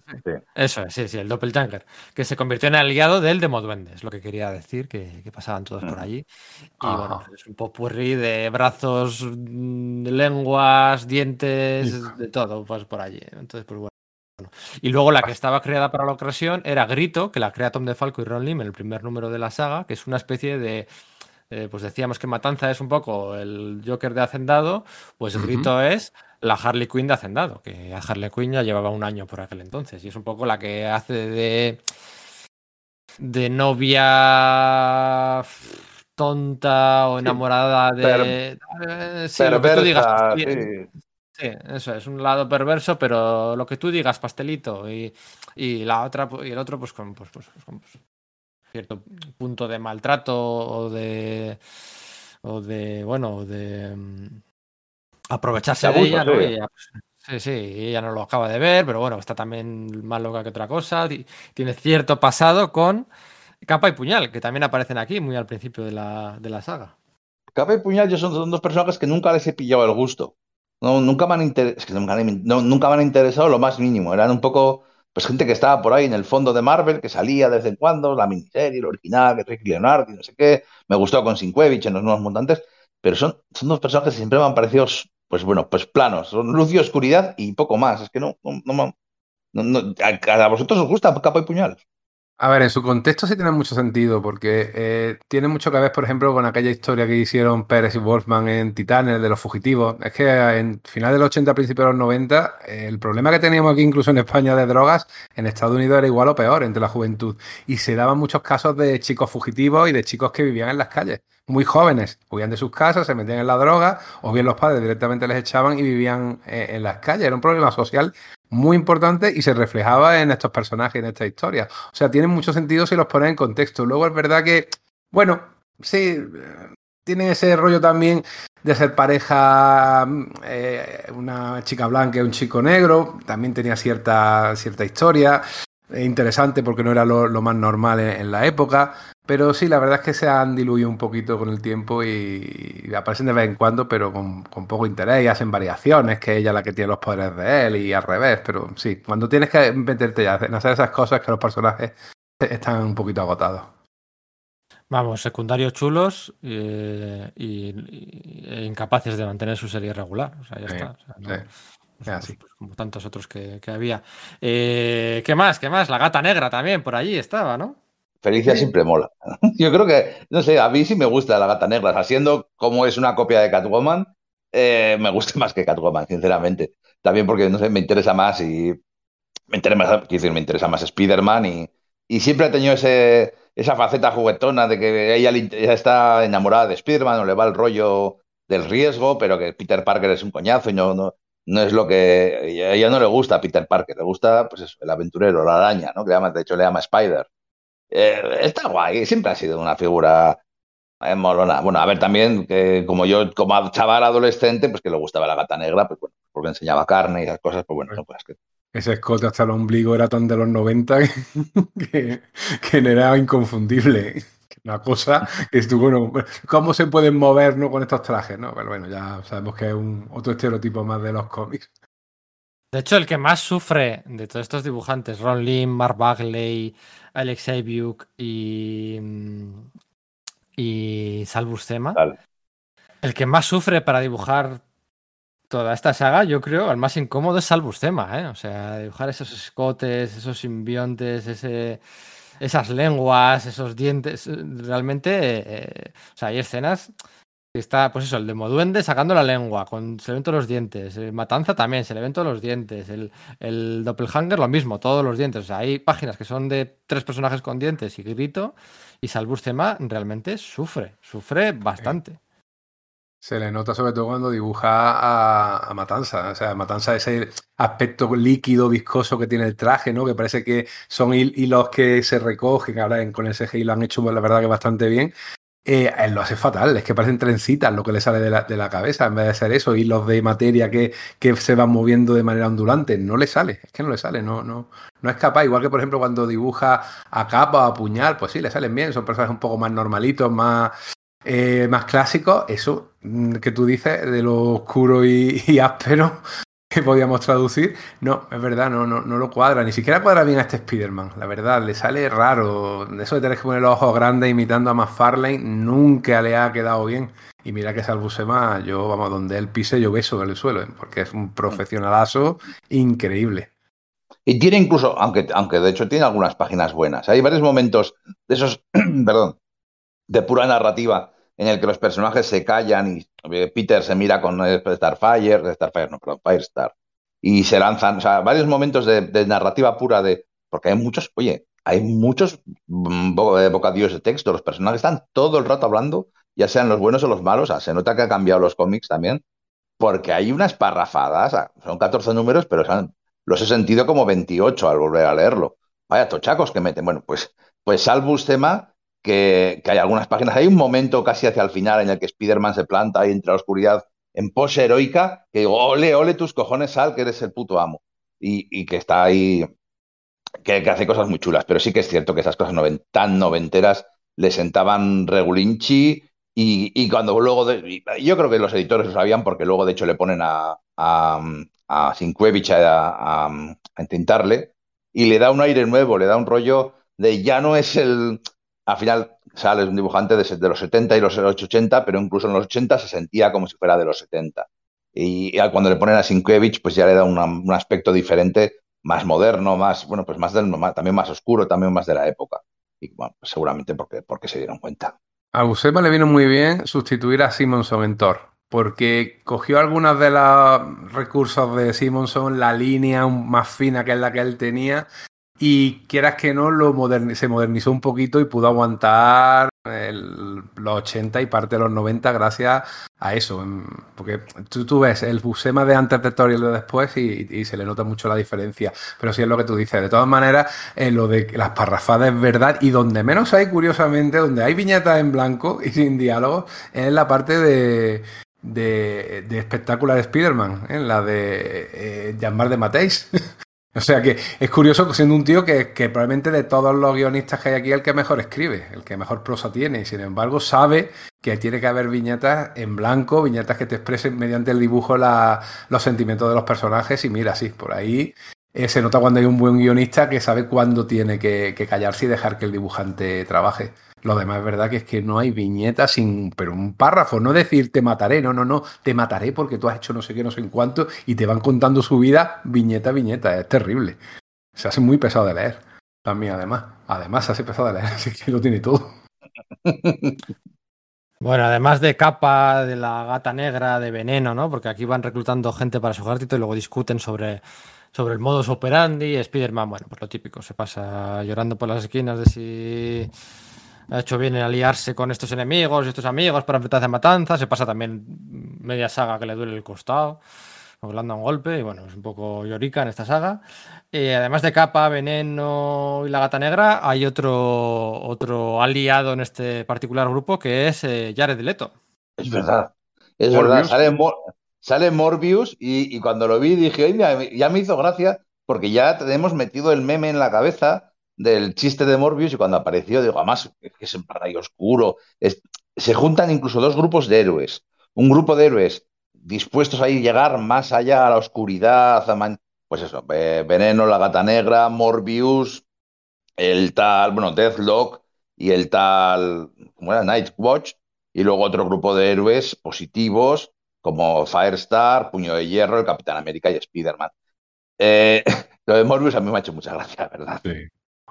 eso es, sí, sí, el Doppelganger, que se convirtió en aliado del Demoduende, es lo que quería decir, que, que pasaban todos por mm. allí. Y bueno, es un popurrí de brazos, mm, lenguas, dientes, de todo, pues por allí. Entonces, pues bueno. Y luego la que estaba creada para la ocasión era Grito, que la crea Tom DeFalco y Ron Lim en el primer número de la saga, que es una especie de eh, pues decíamos que Matanza es un poco el Joker de Hacendado, pues Grito es la Harley Quinn de Hacendado, que a Harley Quinn ya llevaba un año por aquel entonces, y es un poco la que hace de, de novia tonta o enamorada de... Eh, sí, lo que tú digas. Sí. eso es un lado perverso, pero lo que tú digas, pastelito, y, y la otra y el otro, pues con, pues, pues, con pues, cierto punto de maltrato o de o de bueno de mm, aprovecharse de, ella, ¿no? Pues, sí, sí, ella no lo acaba de ver, pero bueno, está también más loca que otra cosa. Tiene cierto pasado con Capa y Puñal, que también aparecen aquí muy al principio de la, de la saga. Capa y Puñal yo son, dos personajes que nunca les he pillado el gusto. No, nunca, me han nunca, nunca me han interesado lo más mínimo. Eran un poco pues gente que estaba por ahí en el fondo de Marvel, que salía de vez en cuando, la miniserie, el original, que Rick Leonardo y no sé qué, me gustó con Sinquevich en los nuevos montantes, pero son, son dos personajes que siempre me han parecido, pues bueno, pues planos, son luz y oscuridad y poco más, es que no, no, no, no a, vosotros os gusta capa y puñal. A ver, en su contexto sí tiene mucho sentido, porque eh, tiene mucho que ver, por ejemplo, con aquella historia que hicieron Pérez y Wolfman en Titanes de los fugitivos. Es que en final del 80, principios de los 90, eh, el problema que teníamos aquí, incluso en España, de drogas, en Estados Unidos era igual o peor entre la juventud. Y se daban muchos casos de chicos fugitivos y de chicos que vivían en las calles, muy jóvenes. Huían de sus casas, se metían en la droga, o bien los padres directamente les echaban y vivían eh, en las calles. Era un problema social muy importante y se reflejaba en estos personajes, en esta historia. O sea, tienen mucho sentido si los pones en contexto. Luego es verdad que, bueno, sí, tienen ese rollo también de ser pareja, eh, una chica blanca y un chico negro, también tenía cierta, cierta historia, interesante porque no era lo, más normal en, la época. Pero sí, la verdad es que se han diluido un poquito con el tiempo y, aparecen de vez en cuando, pero con, poco interés y hacen variaciones, que ella es la que tiene los poderes de él y al revés. Pero sí, cuando tienes que meterte ya en hacer esas cosas, que los personajes están un poquito agotados. Vamos, secundarios chulos eh, y, e incapaces de mantener su serie regular. O sea, ya está. Como tantos otros que, había. Eh, ¿Qué más? ¿Qué más? La gata negra también por allí estaba, ¿no? Felicia siempre mola. Yo creo que, no sé, a mí sí me gusta la gata negra. Haciendo como es una copia de Catwoman, eh, me gusta más que Catwoman, sinceramente. También porque, no sé, me interesa más y. Me interesa más, decir, me interesa más Spider-Man y, y siempre ha tenido ese, esa faceta juguetona de que ella, está enamorada de Spider-Man o le va el rollo del riesgo, pero que Peter Parker es un coñazo y no, no, no es lo que. A ella no le gusta Peter Parker, le gusta pues el aventurero, la araña, ¿no? Que llama, de hecho le llama Spider. Eh, está guay, siempre ha sido una figura eh, molona. Bueno, a ver, también, que como yo, como chaval adolescente, pues que le gustaba la gata negra, pues bueno, porque enseñaba carne y esas cosas, pues bueno, no, pues que... Ese escote hasta el ombligo era tan de los 90 que, que, era inconfundible. Una cosa que estuvo, bueno, ¿cómo se pueden mover ¿no? con estos trajes? ¿no? Pero bueno, ya sabemos que es un otro estereotipo más de los cómics. De hecho, el que más sufre de todos estos dibujantes, Ron Lim, Mark Bagley, Alex Abiuk y, y Salvus Thema, el que más sufre para dibujar toda esta saga, yo creo, el más incómodo es Salvus Thema, ¿eh? O sea, dibujar esos escotes, esos simbiontes, ese, esas lenguas, esos dientes, realmente, eh, o sea, hay escenas Está, pues eso, el Demoduende sacando la lengua, con, se le ven todos los dientes. El Matanza también, se le ven todos los dientes. El, el Doppelhanger, lo mismo, todos los dientes. O sea, hay páginas que son de tres personajes con dientes y grito. Y Salbus Tema realmente sufre, sufre bastante. Se le nota sobre todo cuando dibuja a, Matanza. O sea, Matanza ese aspecto líquido, viscoso que tiene el traje, ¿no? Que parece que son hilos que se recogen. Ahora con el CGI lo han hecho, la verdad, que bastante bien. Eh, él lo hace fatal, es que parecen trencitas lo que le sale de la, de la cabeza, en vez de ser eso, hilos de materia que, que, se van moviendo de manera ondulante, no le sale, es que no le sale, no, no, no es capaz, igual que por ejemplo cuando dibuja a capa a puñal, pues sí, le salen bien, son personajes un poco más normalitos, más, eh, más clásicos, eso mm, que tú dices de lo oscuro y, áspero, que podíamos traducir. No, es verdad, no, no, no lo cuadra. Ni siquiera cuadra bien a este Spider-Man. La verdad, le sale raro. Eso de tener que poner los ojos grandes imitando a McFarlane nunca le ha quedado bien. Y mira que Salvusema, yo, vamos, donde él pise, yo beso en el suelo, ¿eh? porque es un profesionalazo increíble. Y tiene incluso, aunque, aunque de hecho tiene algunas páginas buenas. Hay varios momentos de esos, perdón, de pura narrativa en el que los personajes se callan y eh, Peter se mira con Starfire, Starfire no, Firestar, y se lanzan, o sea, varios momentos de, narrativa pura de, porque hay muchos, oye, hay muchos mm, eh, bocadillos de texto, los personajes están todo el rato hablando, ya sean los buenos o los malos, o se nota que ha cambiado los cómics también, porque hay unas parrafadas, son 14 números, pero los he sentido como 28 al volver a leerlo. Vaya tochacos que meten. Bueno, pues, pues Salvus tema que, hay algunas páginas. Hay un momento casi hacia el final en el que Spider-Man se planta ahí entre la oscuridad en pose heroica, que digo, ole, ole tus cojones, Sal, que eres el puto amo. Y, que está ahí, que, hace cosas muy chulas. Pero sí que es cierto que esas cosas tan noventeras le sentaban regulinchi. Y, y cuando luego, yo creo que los editores lo sabían porque luego de hecho le ponen a, a, a a, a, a entintarle y le da un aire nuevo, le da un rollo de ya no es el, al final sale un dibujante de, los 70 y los 80, pero incluso en los 80 se sentía como si fuera de los 70. Y, cuando le ponen a Sienkiewicz, pues ya le da un aspecto diferente más moderno, más, bueno, pues más del, también más oscuro, también más de la época. Y pues seguramente porque, porque se dieron cuenta. A Buscema le vino muy bien sustituir a Simonson en Thor, porque cogió algunos de los recursos de Simonson, la línea más fina que es la que él tenía, y quieras que no, lo moderni- se modernizó un poquito y pudo aguantar los 80 y parte de los 90 gracias a eso. Porque tú, ves el Buscema de antes de Thor y el de después y, se le nota mucho la diferencia. Pero sí es lo que tú dices. De todas maneras, eh, lo de las parrafadas es verdad y donde menos hay, curiosamente, donde hay viñetas en blanco y sin diálogo, es la parte de, de, de espectacular Spider-Man, en la de eh, de Mateis. O sea que es curioso siendo un tío que, probablemente de todos los guionistas que hay aquí el que mejor escribe, el que mejor prosa tiene, y sin embargo sabe que tiene que haber viñetas en blanco, viñetas que te expresen mediante el dibujo los sentimientos de los personajes y mira, sí, por ahí eh, se nota cuando hay un buen guionista que sabe cuándo tiene que, que callarse y dejar que el dibujante trabaje. Lo demás es verdad que es que no hay viñetas sin, pero un párrafo, no decir te mataré, no, no, no, te mataré porque tú has hecho no sé qué, no sé en cuánto, y te van contando su vida viñeta a viñeta, es terrible. Se hace muy pesado de leer, también además. Además se hace pesado de leer, así que lo tiene todo. Bueno, además de capa, de la gata negra, de veneno, ¿no? Porque aquí van reclutando gente para su ejército y luego discuten sobre, sobre el modus operandi. Spider-Man, bueno, pues lo típico, se pasa llorando por las esquinas de si ha hecho bien en aliarse con estos enemigos y estos amigos para enfrentarse a matanzas. Se pasa también media saga que le duele el costado, han dado un golpe y bueno, es un poco llorica en esta saga. Eh, además de Capa, Veneno y la Gata Negra, hay otro, otro aliado en este particular grupo que es eh, Jared Leto. Es verdad, es Morbius. verdad. Sale, Mor- sale Morbius y, y cuando lo vi dije, "Oye, mira, ya me hizo gracia porque ya tenemos metido el meme en la cabeza del chiste de Morbius y cuando apareció digo, además, es que es en rayo oscuro. Se juntan incluso dos grupos de héroes. Un grupo de héroes dispuestos a llegar más allá a la oscuridad, a man- pues eso, Veneno, la Gata Negra, Morbius, el tal, bueno, Deathlock y el tal, ¿cómo era? Nightwatch, y luego otro grupo de héroes positivos como Firestar, Puño de Hierro, el Capitán América y Spider-Man. Eh, lo de Morbius a mí me ha hecho mucha gracia, ¿verdad?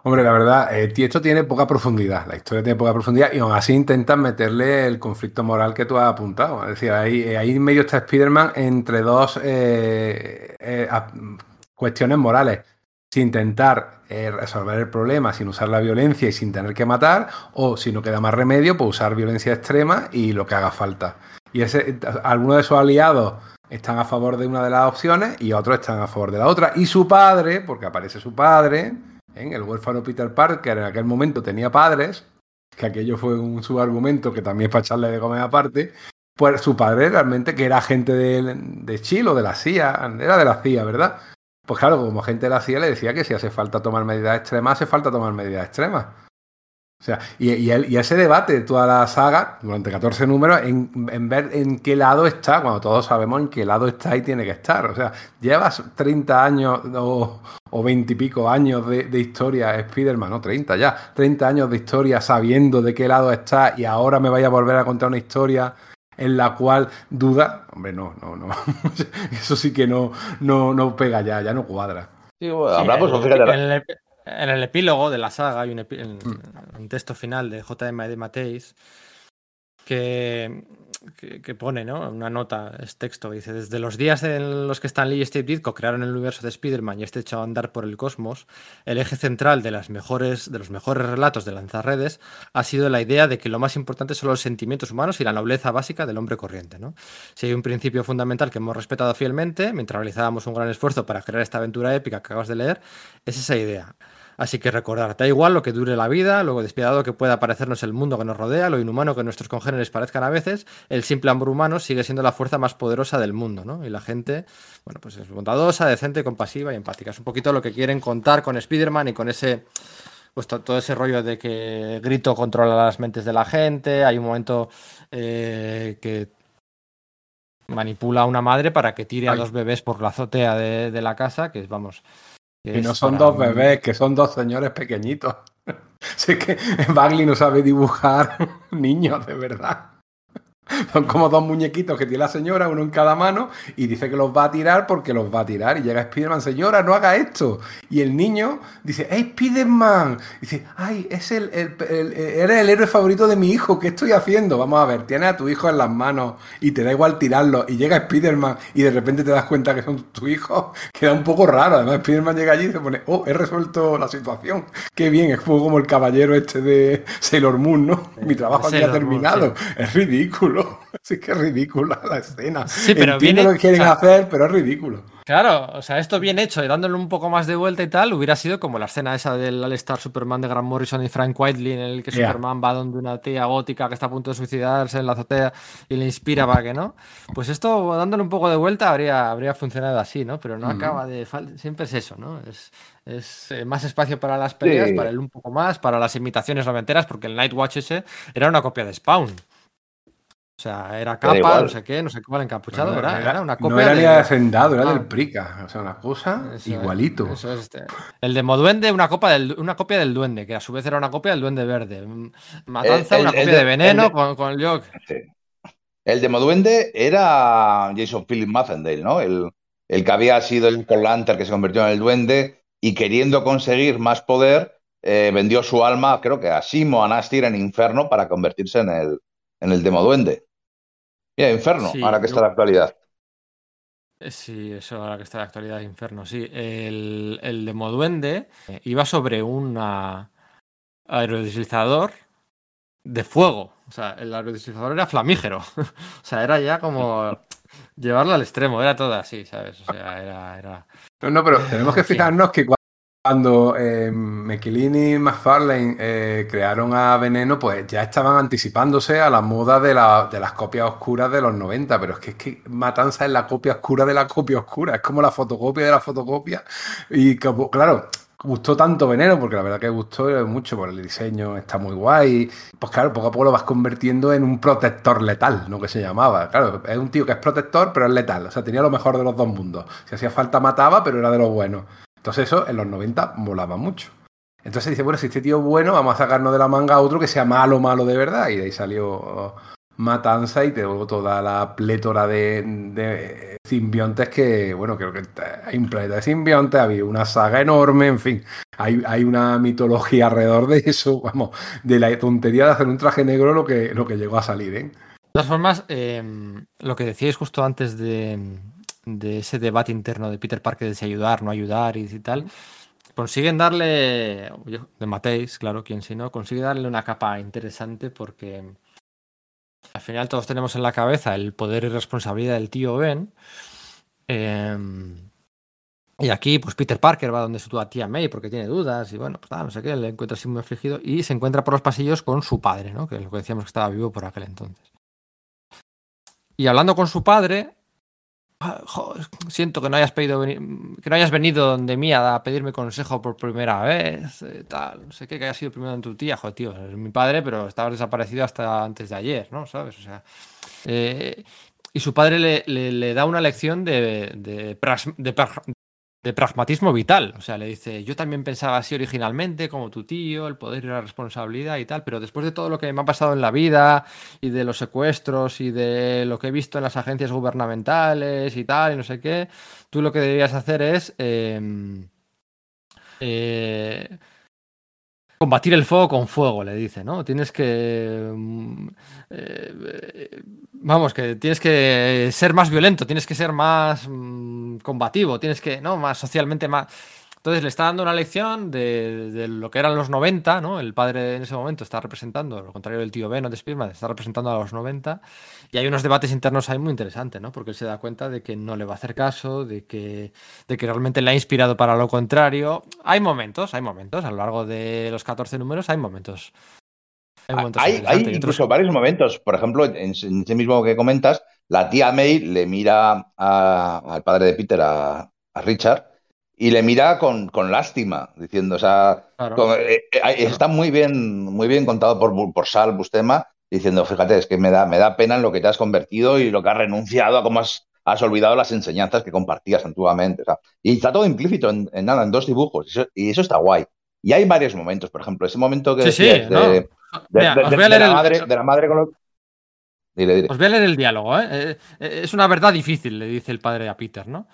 Hombre, la verdad, eh, esto tiene poca profundidad. La historia tiene poca profundidad y aún así intentan meterle el conflicto moral que tú has apuntado. Es decir, ahí, eh, en medio está Spider-Man entre dos eh, eh, cuestiones morales. Si intentar eh, resolver el problema sin usar la violencia y sin tener que matar, o si no queda más remedio, pues usar violencia extrema y lo que haga falta. Y ese, algunos de sus aliados están a favor de una de las opciones y otros están a favor de la otra. Y su padre, porque aparece su padre, el huérfano Peter Parker en aquel momento tenía padres, que aquello fue un subargumento que también es para echarle de comer aparte, pues su padre realmente, que era agente de, de Chile o de la CIA, era de la CIA, ¿verdad? Pues claro, como agente de la CIA le decía que si hace falta tomar medidas extremas, hace falta tomar medidas extremas. O sea, y, y, el- y ese debate de toda la saga, durante 14 números, en, en ver en qué lado está, cuando todos sabemos en qué lado está y tiene que estar. O sea, llevas 30 años o, o 20 y pico años de, de historia, Spider-Man, no 30 ya, 30 años de historia sabiendo de qué lado está y ahora me vaya a volver a contar una historia en la cual duda. Hombre, no, no, no. Eso sí que no, no, no pega ya, ya no cuadra. Sí, bueno, Sí, hablamos, en, el, fíjate, en el epílogo de la saga hay un, epi- en- Mm. un texto final de J.M. de Mateis que, que, pone ¿no? una nota, es texto, dice, desde los días en los que Stan Lee y Steve Ditko crearon el universo de Spider-Man y este echado a andar por el cosmos, el eje central de, las mejores, de los mejores relatos de Lanzarredes ha sido la idea de que lo más importante son los sentimientos humanos y la nobleza básica del hombre corriente. ¿no? Si hay un principio fundamental que hemos respetado fielmente mientras realizábamos un gran esfuerzo para crear esta aventura épica que acabas de leer, es esa idea. Así que recordar, da igual lo que dure la vida, lo despiadado que pueda parecernos el mundo que nos rodea, lo inhumano que nuestros congéneres parezcan a veces, el simple amor humano sigue siendo la fuerza más poderosa del mundo, ¿no? Y la gente, bueno, pues es bondadosa, decente, compasiva y empática. Es un poquito lo que quieren contar con Spider-Man y con ese, pues to- todo ese rollo de que Grito controla las mentes de la gente, hay un momento eh, que manipula a una madre para que tire a dos bebés por la azotea de, de la casa, que es, vamos... Y no es son dos bebés, que son dos señores pequeñitos. Sé que Bagley no sabe dibujar niños, de verdad. Son como dos muñequitos que tiene la señora, uno en cada mano, y dice que los va a tirar porque los va a tirar. Y llega Spiderman, señora, no haga esto. Y el niño dice, ¡Hey, Spiderman! dice, ¡ay, es el, el, el- eres el héroe favorito de mi hijo! ¿Qué estoy haciendo? Vamos a ver, tienes a tu hijo en las manos y te da igual tirarlo. Y llega Spiderman y de repente te das cuenta que son tu hijo. Queda un poco raro. Además, Spiderman llega allí y se pone, ¡oh, he resuelto la situación! ¡Qué bien! Es como como el caballero este de Sailor Moon, ¿no? Mi trabajo aquí ha terminado. Es ridículo. Sí que es ridícula la escena. Sí, pero Entiendo lo que quieren o sea- hacer, pero es ridículo. Claro, o sea, esto bien hecho y dándole un poco más de vuelta y tal, hubiera sido como la escena esa del All-Star Superman de Grant Morrison y Frank Whiteley, en el que Ya. Superman va donde una tía gótica que está a punto de suicidarse en la azotea y le inspira para que no. Pues esto, dándole un poco de vuelta, habría, habría funcionado así, ¿no? Pero no Ujú. acaba de. Siempre es eso, ¿no? Es, es eh, más espacio para las peleas, Sí. para él un poco más, para las imitaciones noventeras, porque el Nightwatch ese era una copia de Spawn. O sea, era capa, no sé qué, no sé cuál encapuchado, Bueno, era, era una copia no era ni de- Hacendado, era Ah. del Prica. O sea, una cosa Eso es, igualito. eso es, este. El de Moduende, una, copa del, una copia del Duende, que a su vez era una copia del Duende Verde. Mm, Matanza, El- el- una copia de- de Veneno de- con, con el Jock. Sí. El de Moduende era Jason Philip Maffendale, ¿no? El, el que había sido el Con Lantern que se convirtió en el Duende y queriendo conseguir más poder, eh, vendió su alma, creo que a Simo, a Nastir en Inferno para convertirse en el, en el Demoduende. Mira, Inferno, Sí, ahora que yo- está la actualidad. Eh, Sí, eso ahora que está de actualidad de Inferno, sí. El, el de Moduende eh, iba sobre un aerodeslizador de fuego. O sea, el aerodeslizador era flamígero. o sea, era ya como llevarlo al extremo, era todo así, ¿sabes? O sea, era... era... No, no, pero tenemos que fijarnos que cuando eh, y McFarlane eh, crearon a Veneno, pues ya estaban anticipándose a la moda de, la- de las copias oscuras de los 90, pero es que, es que Matanza es la copia oscura de la copia oscura, es como la fotocopia de la fotocopia. Y claro, gustó tanto Veneno, porque la verdad que gustó mucho por el diseño, está muy guay. Pues claro, poco a poco lo vas convirtiendo en un protector letal, ¿no? Que se llamaba. Claro, es un tío que es protector, pero es letal. O sea, tenía lo mejor de los dos mundos. Si hacía falta mataba, pero era de los buenos. Entonces eso en los 90 molaba mucho. Entonces dice, bueno, si este tío es bueno, vamos a sacarnos de la manga a otro que sea malo, malo de verdad. Y de ahí salió oh, Matanza y luego toda la plétora de, de simbiontes que, bueno, creo que hay un planeta de simbiontes, había una saga enorme, en fin. Hay, hay una mitología alrededor de eso, vamos, de la tontería de hacer un traje negro lo que, lo que llegó a salir, ¿eh? De todas formas, eh, lo que decíais justo antes de, de ese debate interno de Peter Parker de si ayudar, no ayudar y tal, consiguen darle, de Mateis, claro, quien si no, consigue darle una capa interesante porque al final todos tenemos en la cabeza el poder y responsabilidad del tío Ben. eh, y aquí, pues Peter Parker va donde su tía May porque tiene dudas y bueno, pues nada, no sé qué, le encuentra así muy afligido y se encuentra por los pasillos con su padre, ¿no? Que es lo que decíamos que estaba vivo por aquel entonces. Y hablando con su padre, "Ah, jo, siento que no hayas pedido que no hayas venido donde mí a pedirme consejo por primera vez, eh, tal, no sé qué, que haya sido primero en tu tía, joder, tío, es mi padre, pero estabas desaparecido hasta antes de ayer, ¿no? ¿Sabes? O sea, eh, y su padre le, le- le da una lección de, de, de de pragmatismo vital. O sea, le dice, yo también pensaba así originalmente, como tu tío, el poder y la responsabilidad y tal, pero después de todo lo que me ha pasado en la vida y de los secuestros y de lo que he visto en las agencias gubernamentales y tal, y no sé qué, tú lo que deberías hacer es... em, eh, combatir el fuego con fuego, le dice, ¿no? Tienes que... mm, eh, vamos, que tienes que ser más violento, tienes que ser más mm, combativo, tienes que, ¿no? Más socialmente más... Entonces le está dando una lección de, de lo que eran los 90, ¿no? El padre en ese momento está representando, lo contrario del tío Ben o de Spearman, está representando a los 90. Y hay unos debates internos ahí muy interesantes, ¿no? Porque él se da cuenta de que no le va a hacer caso, de que, de que realmente le ha inspirado para lo contrario. Hay momentos, hay momentos, a lo largo de los 14 números hay momentos. Hay, momentos Hay, hay interesantes y otros- incluso varios momentos. Por ejemplo, en, en ese mismo que comentas, la tía May le mira a- al padre de Peter, a, a Richard, y le mira con, con lástima, diciendo, o sea, Claro. con- eh, eh, está muy bien, muy bien contado por, por Sal Bustema, diciendo, fíjate, es que me da, me da pena en lo que te has convertido y lo que has renunciado, a cómo has, has olvidado las enseñanzas que compartías antiguamente. o sea, y está todo implícito en, en nada, en dos dibujos, y eso, y eso está guay. Y hay varios momentos, por ejemplo, ese momento que Sí, sí, de, no. Mira, la el- madre, de la madre con los... Dile, dile. Os voy a leer el diálogo. Eh, eh, Es una verdad difícil, le dice el padre a Peter, ¿no?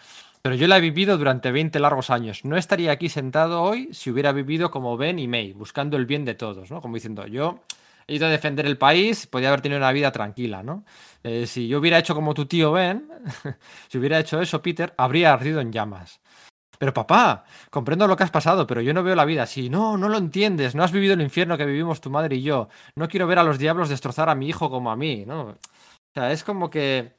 Pero yo la he vivido durante 20 largos años. No estaría aquí sentado hoy si hubiera vivido como Ben y May, buscando el bien de todos, ¿no? Como diciendo, yo he ido a defender el país, podía haber tenido una vida tranquila, ¿no? Eh, si yo hubiera hecho como tu tío Ben, si hubiera hecho eso, Peter, habría ardido en llamas. Pero papá, comprendo lo que has pasado, pero yo no veo la vida así. No, no lo entiendes. No has vivido el infierno que vivimos tu madre y yo. No quiero ver a los diablos destrozar a mi hijo como a mí, ¿no? O sea, es como que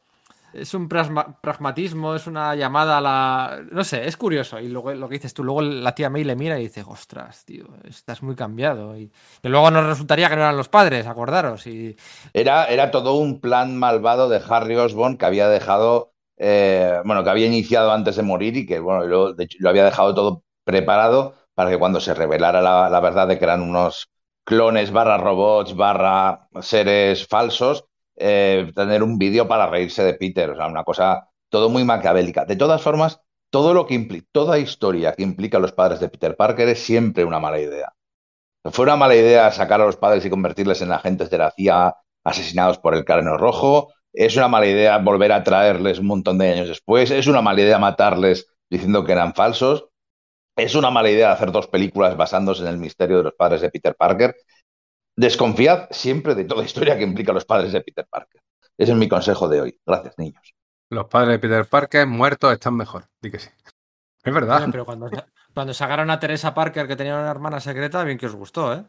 es un pragmatismo, es una llamada a la... No sé, es curioso. Y luego lo que dices tú, luego la tía May le mira y dice, ostras, tío, estás muy cambiado. Y luego nos resultaría que no eran los padres, acordaros. Y Era, era todo un plan malvado de Harry Osborn que había dejado, eh, bueno, que había iniciado antes de morir y que, bueno, lo, lo había dejado todo preparado para que cuando se revelara la, la verdad de que eran unos clones barra robots barra seres falsos, eh, tener un vídeo para reírse de Peter. O sea, una cosa todo muy macabélica. De todas formas, todo lo que implica, toda historia que implica a los padres de Peter Parker es siempre una mala idea. Fue una mala idea sacar a los padres y convertirles en agentes de la CIA asesinados por el cráneo rojo. Es una mala idea volver a traerles un montón de años después. Es una mala idea matarles diciendo que eran falsos. Es una mala idea hacer dos películas basándose en el misterio de los padres de Peter Parker. Desconfiad siempre de toda historia que implica a los padres de Peter Parker. Ese es mi consejo de hoy. Gracias, niños. Los padres de Peter Parker muertos están mejor. Di que sí. Es verdad. Pero cuando, cuando sacaron a Teresa Parker, que tenía una hermana secreta, bien que os gustó, ¿eh?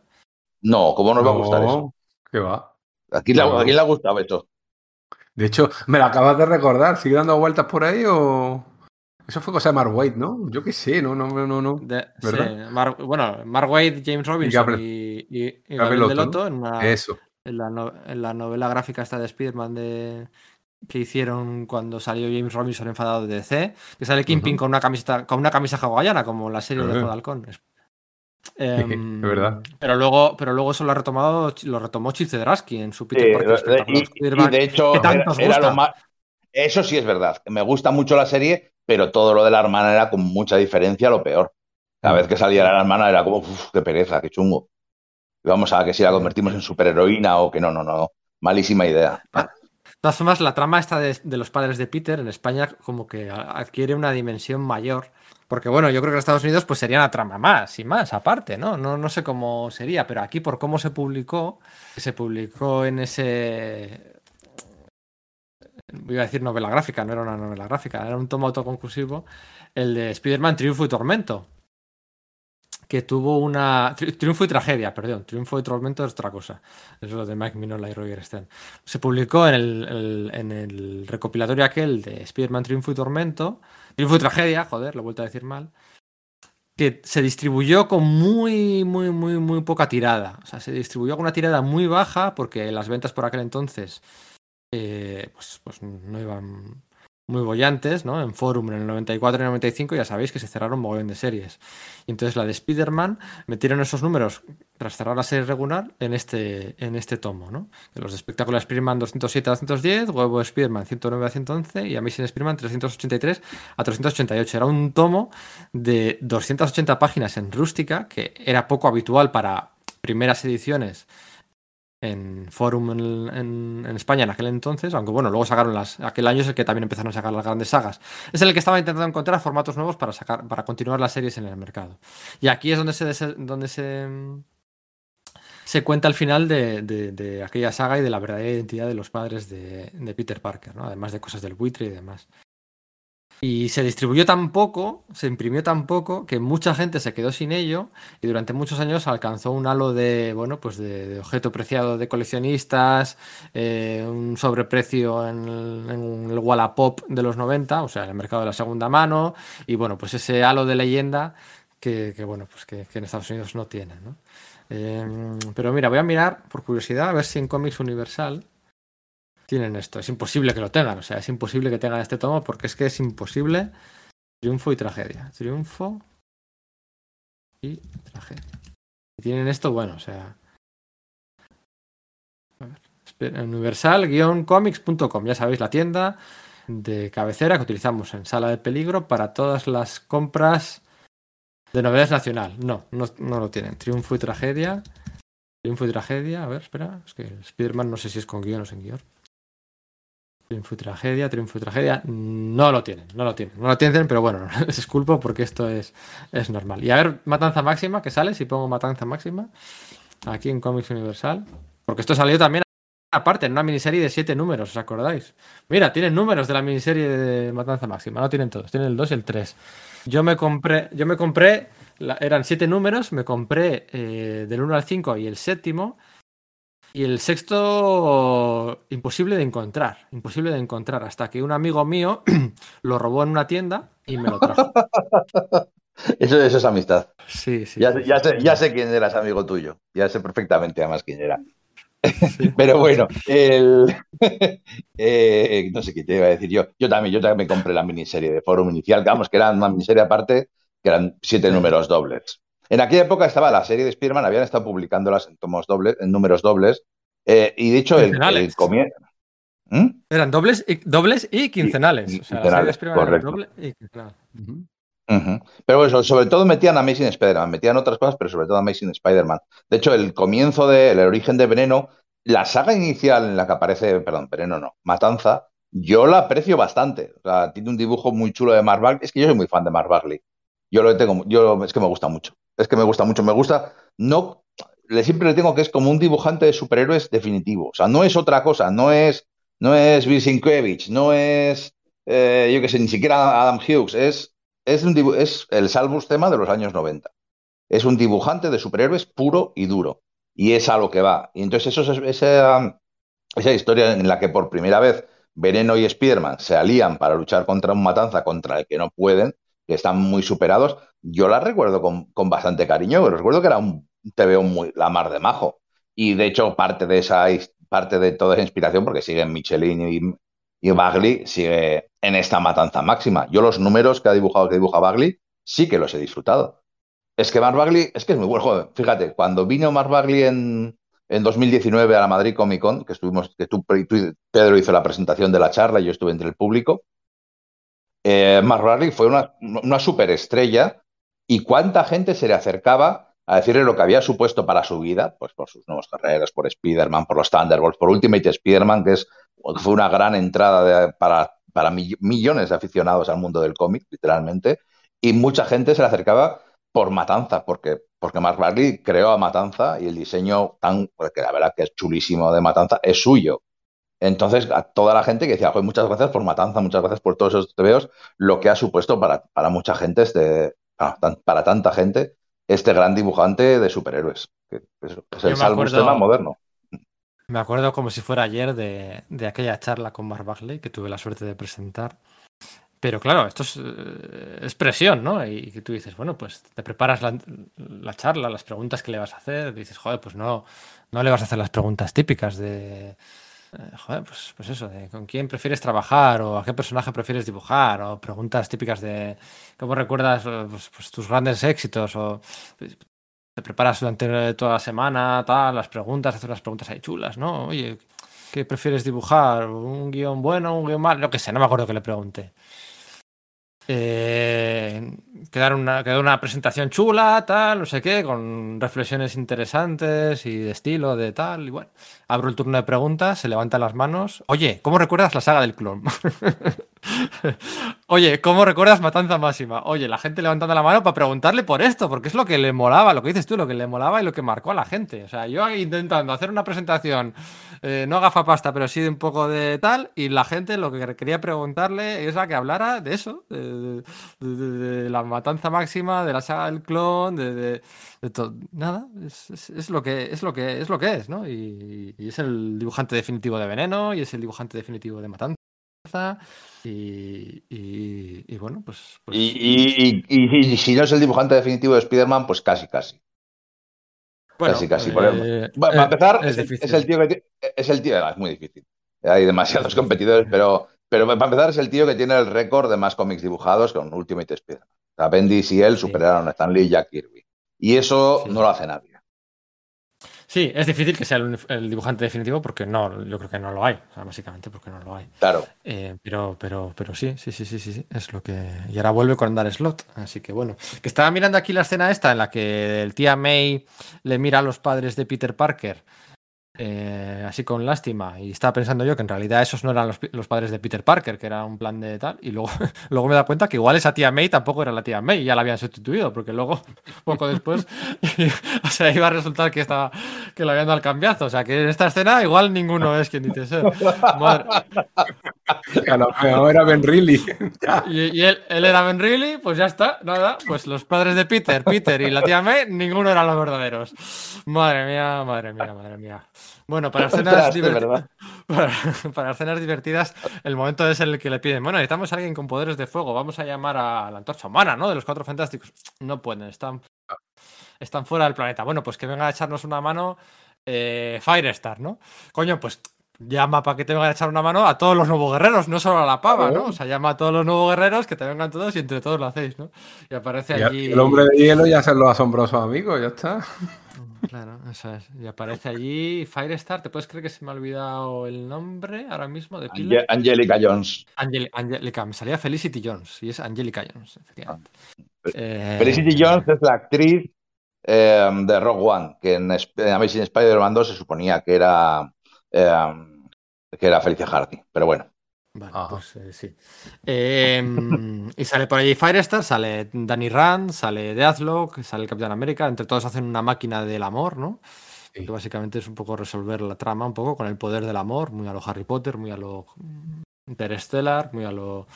No, ¿cómo nos va a gustar eso? No, ¿Qué va? ¿A quién, le- No. a quién le ha gustado eso? De hecho, ¿me lo acabas de recordar? ¿Sigue dando vueltas por ahí o...? Eso fue cosa de Mark Waid, ¿no? Yo qué sé, no, no, no, no. De- ¿Verdad? sí, Mar- bueno, Mark Waid, James Robinson Gabriel- y, y, y Gabriel Gabriel Otto, Delotto ¿no? en, una- Eso. en la no- en la novela gráfica esta de Spider-Man de, que hicieron cuando salió James Robinson enfadado de DC, que sale Kingpin con una camiseta, con una camisa hawaiana, como la serie de Eh. Juego de Halcón. Es- Em, Es verdad. Pero luego, pero luego eso lo ha retomado, lo retomó Chip en su Peter Sí, Parker y, y Spider-Man, de hecho, era, era lo más. Eso sí es verdad. Me gusta mucho la serie, pero todo lo de la hermana era con mucha diferencia lo peor. Cada vez que salía la hermana era como, uff, qué pereza, qué chungo. Vamos a que si la convertimos en superheroína o que no, no, no. Malísima idea. De todas formas, la trama esta de, los padres de Peter en España como que adquiere una dimensión mayor. Porque bueno, yo creo que en Estados Unidos pues sería una trama más y más aparte, ¿no? No, no sé cómo sería, pero aquí por cómo se publicó, se publicó en ese... Iba a decir novela gráfica, no era una novela gráfica, era un tomo autoconclusivo, el de Spider-Man Triunfo y Tormento, que tuvo una... tri- Triunfo y tragedia, perdón, Triunfo y Tormento es otra cosa. Es lo de Mike Minola y Roger Stern. Se publicó en el- en el recopilatorio aquel de Spider-Man Triunfo y Tormento. Triunfo y Tragedia, joder, lo he vuelto a decir mal. Que se distribuyó con muy, muy, muy, muy poca tirada. O sea, se distribuyó con una tirada muy baja porque las ventas por aquel entonces eh, pues, pues no iban muy bollantes, ¿no? En Forum en el 94 y 95 ya sabéis que se cerraron mogollón de series. Y entonces la de Spider-Man metieron esos números tras cerrar la serie regular en este, en este tomo, ¿no? Los de espectáculo de Spider-Man 207 a 210, Huevo de Spider-Man 109 a 111 y Amazing Spider-Man 383 a 388. Era un tomo de 280 páginas en rústica, que era poco habitual para primeras ediciones en Forum en, en- España en aquel entonces, aunque bueno, luego sacaron las. Aquel año es el que también empezaron a sacar las grandes sagas. Es el que estaba intentando encontrar formatos nuevos para sacar, para continuar las series en el mercado. Y aquí es donde se donde se, se cuenta el final de, de- de aquella saga y de la verdadera identidad de los padres de, de Peter Parker, ¿no? Además de cosas del buitre y demás. Y se distribuyó tan poco, se imprimió tan poco, que mucha gente se quedó sin ello y durante muchos años alcanzó un halo de, bueno, pues de, objeto preciado de coleccionistas, eh, un sobreprecio en el, en el Wallapop de los 90, o sea, en el mercado de la segunda mano, y bueno, pues ese halo de leyenda que, bueno, pues que, que en Estados Unidos no tiene, ¿no? Eh, pero mira, voy a mirar por curiosidad a ver si en Comics Universal tienen esto. Es imposible que lo tengan, o sea, es imposible que tengan este tomo porque es que es imposible. Triunfo y tragedia. Triunfo y tragedia. Si tienen esto, bueno, o sea. Universal-comics.com, ya sabéis, la tienda de cabecera que utilizamos en sala de peligro para todas las compras de novedades nacional. No, no, no lo tienen. Triunfo y tragedia. Triunfo y tragedia. A ver, espera. Es que Spider-Man no sé si es con guion o sin guion. Triunfo y tragedia, triunfo y tragedia. No lo tienen, no lo tienen. No lo tienen, pero bueno, no les disculpo porque esto es, es normal. Y a ver, Matanza Máxima, que sale si pongo Matanza Máxima aquí en Comics Universal. Porque esto salió también aparte, en una miniserie de siete números, ¿os acordáis? Mira, tienen números de la miniserie de Matanza Máxima, no tienen todos, tienen el 2 y el 3. Yo me compré, yo me compré, eran siete números, me compré eh, del 1 al 5 y el séptimo. Y el sexto, imposible de encontrar, imposible de encontrar, hasta que un amigo mío lo robó en una tienda y me lo trajo. Eso, eso es amistad. Sí, sí. Ya, sí, ya, sí, sé, sí. ya sé quién eras amigo tuyo. Ya sé perfectamente además quién era. Pero bueno, el... eh, no sé qué te iba a decir yo. Yo también, yo también me compré la miniserie de Forum Inicial, que vamos, que era una miniserie aparte, que eran siete números dobles. En aquella época estaba la serie de Spider-Man, habían estado publicándolas en tomos dobles, en números dobles, eh, y de hecho el, Quincenales. el comie- ¿Mm? Eran dobles y, dobles y quincenales. Y- o sea, la serie de quincenales, correcto. doble y quincenal. Pero eso, sobre todo metían Amazing Spider-Man, metían otras cosas, pero sobre todo Amazing Spider-Man. De hecho, el comienzo del origen de Veneno, la saga inicial en la que aparece, perdón, Veneno no, Matanza, yo la aprecio bastante. O sea, tiene un dibujo muy chulo de Mark Bagley. Es que yo soy muy fan de Mark Bagley. Yo lo tengo, yo es que me gusta mucho. Es que me gusta mucho. Me gusta, no, le siempre le tengo que es como un dibujante de superhéroes definitivo. O sea, no es otra cosa, no es, no es no es, eh, yo qué sé, ni siquiera Adam Hughes, es es el Salvus tema de los años 90. Es un dibujante de superhéroes puro y duro. Y es a lo que va. Y entonces eso es, esa, esa historia en la que por primera vez Veneno y Spider-Man se alían para luchar contra un matanza contra el que no pueden, que están muy superados, yo la recuerdo con, con bastante cariño. Recuerdo que era un TVO muy la mar de majo. Y de hecho, parte de esa parte de toda esa inspiración, porque siguen Michelin y, y Bagley, sigue en esta matanza máxima. Yo los números que ha dibujado, que dibuja Bagley, sí que los he disfrutado. Es que Mark Bagley, es que es muy buen joven. Fíjate, cuando vino Mark Bagley en, en 2019 a la Madrid Comic Con, que estuvimos, que tú- Pedro hizo la presentación de la charla y yo estuve entre el público, eh, Mark Bagley fue una, superestrella y cuánta gente se le acercaba a decirle lo que había supuesto para su vida, pues por sus nuevas carreras, por Spider-Man, por los Thunderbolts, por Ultimate Spider-Man, que es, fue una gran entrada para, para mill- millones de aficionados al mundo del cómic, literalmente, y mucha gente se le acercaba por Matanza, porque, porque Mark Bagley creó a Matanza y el diseño tan, que la verdad que es chulísimo de Matanza, es suyo. Entonces, a toda la gente que decía, "Joder, muchas gracias por Matanza, muchas gracias por todos esos tebeos, lo que ha supuesto para, para mucha gente, este, para, tan- para tanta gente, este gran dibujante de superhéroes. Que es, el Salvus tema moderno. Me acuerdo como si fuera ayer de, de aquella charla con Mark Bagley que tuve la suerte de presentar. Pero claro, esto es, eh, es presión, ¿no? Y que tú dices, bueno, pues te preparas la, la charla, las preguntas que le vas a hacer. Dices, joder, pues no, no le vas a hacer las preguntas típicas de. Eh, joder, pues, pues eso, de con quién prefieres trabajar o a qué personaje prefieres dibujar o preguntas típicas de cómo recuerdas eh, pues, pues, tus grandes éxitos o pues, te preparas durante toda la semana, tal, las preguntas, hacer unas preguntas ahí chulas, ¿no? Oye, ¿qué prefieres dibujar? ¿Un guion bueno, un guion malo? Lo que sé, no me acuerdo que le pregunté. Eh, quedar una, quedó una presentación chula, tal, no sé qué, con reflexiones interesantes y de estilo, de tal, y bueno. Abro el turno de preguntas, se levantan las manos. Oye, ¿cómo recuerdas la saga del clon? Oye, ¿cómo recuerdas Matanza Máxima? Oye, la gente levantando la mano para preguntarle por esto, porque es lo que le molaba, lo que dices tú, lo que le molaba y lo que marcó a la gente. O sea, yo intentando hacer una presentación, eh, no gafapasta, pero sí un poco de tal, y la gente lo que quería preguntarle es a que hablara de eso, de, la Matanza Máxima, de la saga del clon, de, todo. Nada, es, es- lo que es lo que es lo que es, ¿no? Y, es el dibujante definitivo de Veneno, y es el dibujante definitivo de Matanza. Y, bueno, pues. pues- y- y si no es el dibujante definitivo de Spider-Man, pues casi, casi. Bueno, casi, casi, eh, por ejemplo. Bueno, para eh, empezar, es es, el- es el tío que es el tío, es muy difícil. Hay demasiados competidores, pero, pero para empezar es el tío que tiene el récord de más cómics dibujados con Ultimate Spider-Man. O sea, Bendis y él superaron a Stan Lee y Jack Kirby. Y eso Sí. no lo hace nadie. Sí, es difícil que sea el, el dibujante definitivo porque no, yo creo que no lo hay. O sea, básicamente porque no lo hay. Claro. Eh, pero, pero, pero sí, sí, sí, sí, sí, sí, es lo que. Y ahora vuelve con dar slot. Así que bueno. Que estaba mirando aquí la escena esta en la que el tía May le mira a los padres de Peter Parker eh, así con lástima. Y estaba pensando yo que en realidad esos no eran los, los, padres de Peter Parker, que era un plan de tal. Y luego, luego me da cuenta que igual esa tía May tampoco era la tía May, ya la habían sustituido, porque luego, poco después, o sea, iba a resultar que, estaba, que la habían dado el cambiazo. O sea, que en esta escena igual ninguno es quien dice ser. Era Ben Reilly. y, y él, él, era Ben Reilly, pues ya está, nada. Pues los padres de Peter, Peter y la tía May, ninguno eran los verdaderos. Madre mía, madre mía, madre mía. Bueno, para escenas, divertidas, para, para, escenas divertidas, el momento es el que le piden, bueno, necesitamos a alguien con poderes de fuego, vamos a llamar a la antorcha humana, ¿no? De los cuatro fantásticos. No pueden, están, están fuera del planeta. Bueno, pues que venga a echarnos una mano eh, Firestar, ¿no? Coño, pues llama para que te vengan a echar una mano a todos los nuevos guerreros, no solo a la pava, ¿no? O sea, llama a todos los nuevos guerreros que te vengan todos y entre todos lo hacéis, ¿no? Y aparece y allí. El hombre de hielo ya son los asombrosos amigos, ya está. Claro, eso es. Y aparece allí Firestar. ¿Te puedes creer que se me ha olvidado el nombre ahora mismo de Angel Angelica Jones. Angel Angelica, me salía Felicity Jones y es Angelica Jones, efectivamente. Ah. Eh... Felicity Jones es la actriz eh, de Rogue One, que en, en Amazing Spider-Man 2 se suponía que era, eh, que era Felicia Hardy, pero bueno. Vale, pues eh, sí. Eh, y sale por allí Firestar, sale Danny Rand, sale Deathlock, sale el Capitán América. Entre todos hacen una máquina del amor, ¿no? Sí. Que básicamente es un poco resolver la trama, un poco con el poder del amor, muy a lo Harry Potter, muy a lo Interstellar, muy a lo.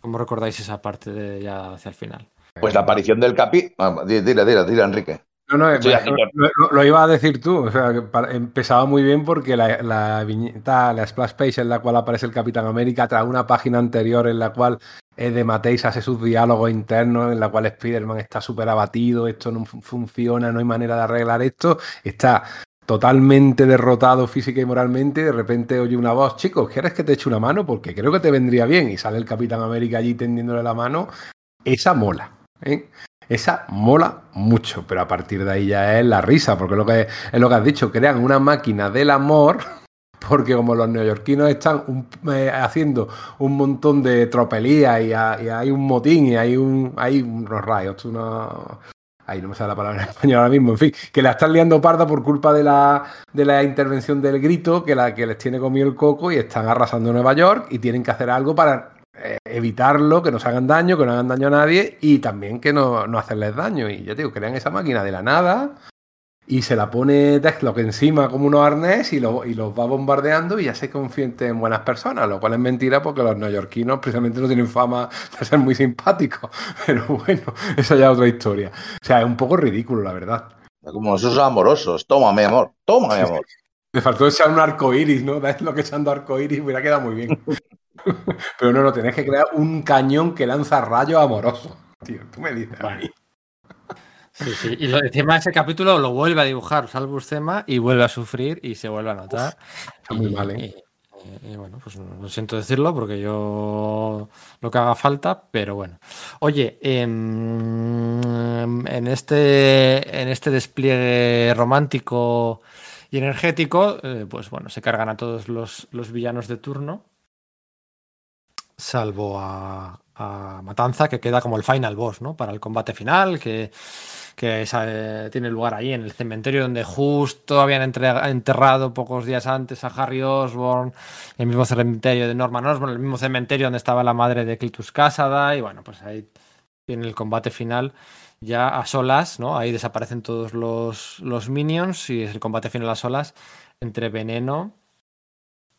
¿Cómo recordáis esa parte de ya hacia el final? Pues la aparición del Capi. Dile, dile, dile, Enrique. No, no, lo, lo, iba a decir tú. O sea, que empezaba muy bien porque la, la, viñeta, la splash page en la cual aparece el Capitán América, trae una página anterior en la cual eh, de Mateis hace sus diálogos internos, en la cual Spider-Man está súper abatido, esto no funciona, no hay manera de arreglar esto. Está totalmente derrotado física y moralmente. Y de repente oye una voz, chicos, ¿quieres que te eche una mano? Porque creo que te vendría bien. Y sale el Capitán América allí tendiéndole la mano. Esa mola. ¿eh? Esa mola mucho, pero a partir de ahí ya es la risa, porque es lo que, es lo que has dicho, crean una máquina del amor, porque como los neoyorquinos están eh, haciendo un montón de tropelías y, hay un motín y hay, un, hay unos rayos, una... Ahí no me sale la palabra en español ahora mismo, en fin, que la están liando parda por culpa de la, de la intervención del grito, que, la, que les tiene comido el coco y están arrasando Nueva York y tienen que hacer algo para evitarlo, que no se hagan daño, que no hagan daño a nadie y también que no, no hacerles daño. Y yo digo, crean esa máquina de la nada y se la pone Deathlock encima como unos arnés y, lo, y los va bombardeando y ya se confiente en buenas personas, lo cual es mentira porque los neoyorquinos precisamente no tienen fama de ser muy simpáticos. Pero bueno, esa ya es otra historia. O sea, es un poco ridículo, la verdad. Como esos amorosos. Toma, mi amor. Toma, mi amor. Me faltó echar un arco iris, ¿no? Deathlock echando arco iris hubiera quedado muy bien. Pero no, no, tenés que crear un cañón que lanza rayos amorosos. Tío, tú me dices a mí. Sí, sí. Y lo, encima ese capítulo lo vuelve a dibujar Salvus Cema y vuelve a sufrir y se vuelve a notar. Está muy mal, ¿eh? Y, y, bueno, pues no siento decirlo porque yo lo que haga falta, pero bueno. Oye, eh, en, este, en este despliegue romántico y energético, eh, pues bueno, se cargan a todos los, los villanos de turno salvo a, Matanza, que queda como el final boss, ¿no? Para el combate final, que, que eh, tiene lugar ahí en el cementerio donde justo habían enterrado pocos días antes a Harry Osborn, el mismo cementerio de Norman Osborn, el mismo cementerio donde estaba la madre de Clitus Casada, y bueno, pues ahí tiene el combate final ya a solas, ¿no? Ahí desaparecen todos los, los minions y es el combate final a solas entre Veneno,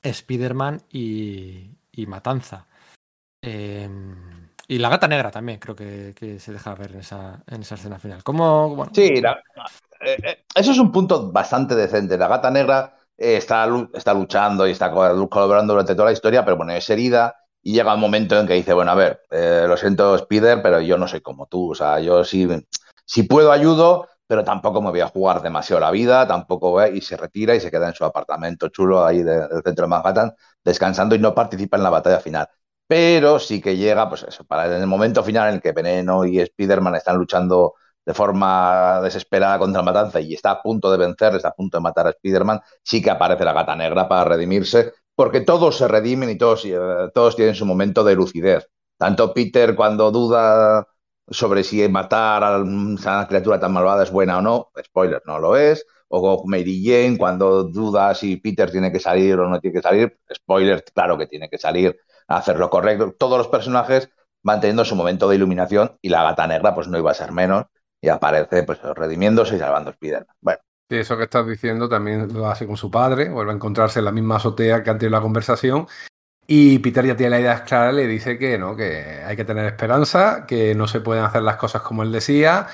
Spider-Man y, y Matanza. Eh, y la gata negra también creo que, se deja ver en esa, en esa escena final. ¿Cómo, sí, la, eh, eso es un punto bastante decente. La gata negra eh, está, está luchando y está colaborando durante toda la historia, pero bueno, es herida y llega un momento en que dice, bueno, a ver, eh, lo siento Spider, pero yo no soy como tú. O sea, yo sí, si puedo ayudo, pero tampoco me voy a jugar demasiado la vida, tampoco y se retira y se queda en su apartamento chulo ahí de, del centro de Manhattan, descansando y no participa en la batalla final pero sí que llega, pues eso, para el momento final en el que Veneno y Spider-Man están luchando de forma desesperada contra la matanza y está a punto de vencer, está a punto de matar a Spider-Man, sí que aparece la gata negra para redimirse, porque todos se redimen y todos, eh, todos tienen su momento de lucidez. Tanto Peter cuando duda sobre si matar a una criatura tan malvada es buena o no, spoiler, no lo es, o Mary Jane cuando duda si Peter tiene que salir o no tiene que salir. Spoiler, claro que tiene que salir hacer lo correcto. Todos los personajes van teniendo su momento de iluminación y la gata negra pues no iba a ser menos y aparece pues redimiéndose y salvando a Spiderman. Bueno, Sí, eso que estás diciendo también lo hace con su padre, vuelve a encontrarse en la misma azotea que antes de la conversación. Y Peter ya tiene la idea clara, le dice que no, que hay que tener esperanza, que no se pueden hacer las cosas como él decía.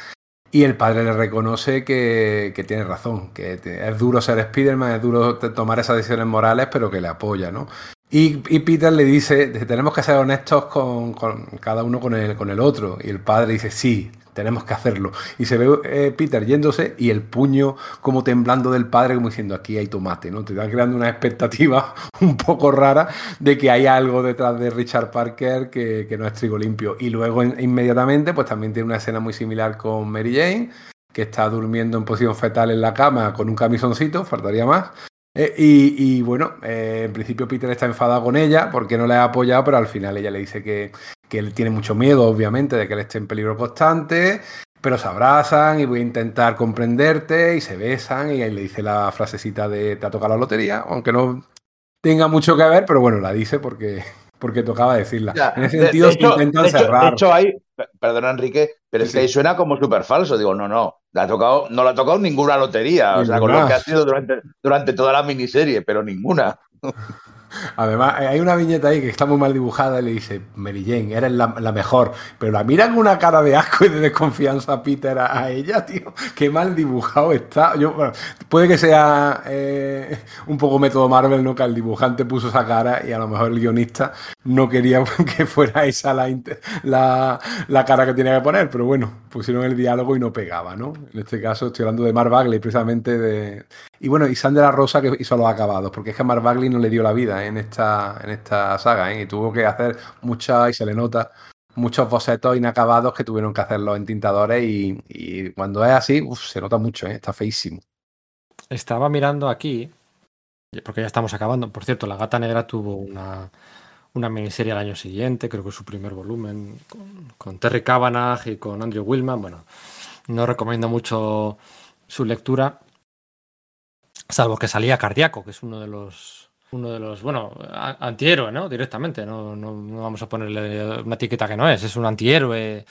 Y el padre le reconoce que, que tiene razón, que es duro ser Spiderman, es duro tomar esas decisiones morales, pero que le apoya, ¿no? Y, Peter le dice, tenemos que ser honestos con, cada uno con el, otro. Y el padre dice, sí, tenemos que hacerlo. Y se ve eh, Peter yéndose y el puño como temblando del padre, como diciendo, aquí hay tomate, ¿no? Te da creando una expectativa un poco rara de que hay algo detrás de Richard Parker que, no es trigo limpio. Y luego in- inmediatamente, pues también tiene una escena muy similar con Mary Jane, que está durmiendo en posición fetal en la cama con un camisoncito, faltaría más. Eh, y, y, bueno, eh, en principio Peter está enfadado con ella porque no le ha apoyado, pero al final ella le dice que, que él tiene mucho miedo, obviamente, de que él esté en peligro constante, pero se abrazan y voy a intentar comprenderte y se besan y ahí le dice la frasecita de te ha tocado la lotería, aunque no tenga mucho que ver, pero bueno, la dice porque, porque tocaba decirla. Ya, en ese de- sentido de se hecho- intentan de hecho- cerrar. De hecho, perdona Enrique, pero es Sí, que ahí sí. suena como súper falso. Digo, no, no, le ha tocado, no le ha tocado ninguna lotería. O sea, con lo que ha sido durante, durante toda la miniserie, pero ninguna. Además, eh, hay una viñeta ahí que está muy mal dibujada y le dice, Mary Jane, eres la, mejor. Pero la mira con una cara de asco y de desconfianza a Peter a, ella, tío. Qué mal dibujado está. Yo, bueno, puede que sea eh, un poco método Marvel, ¿no? Que el dibujante puso esa cara y a lo mejor el guionista no quería que fuera esa la, la cara que tenía que poner. Pero bueno, pusieron el diálogo y no pegaba, ¿no? En este caso estoy hablando de Mark Bagley, precisamente de... Y bueno, y Sandra Rosa que hizo los acabados, porque es que a Mark Bagley no le dio la vida en esta, en esta saga, ¿eh? y tuvo que hacer muchas, y se le nota, muchos bocetos inacabados que tuvieron que hacerlos en tintadores, y, y cuando es así, uf, se nota mucho, ¿eh? está feísimo. Estaba mirando aquí, porque ya estamos acabando. Por cierto, La Gata Negra tuvo una, una miniserie al año siguiente, creo que su primer volumen, con, Terry Cavanagh y con Andrew Willman. Bueno, no recomiendo mucho su lectura, salvo que salía Cardíaco, que es uno de los. Uno de los, bueno, antihéroe, ¿no? Directamente, no, no, no vamos a ponerle una etiqueta que no es, es un antihéroe.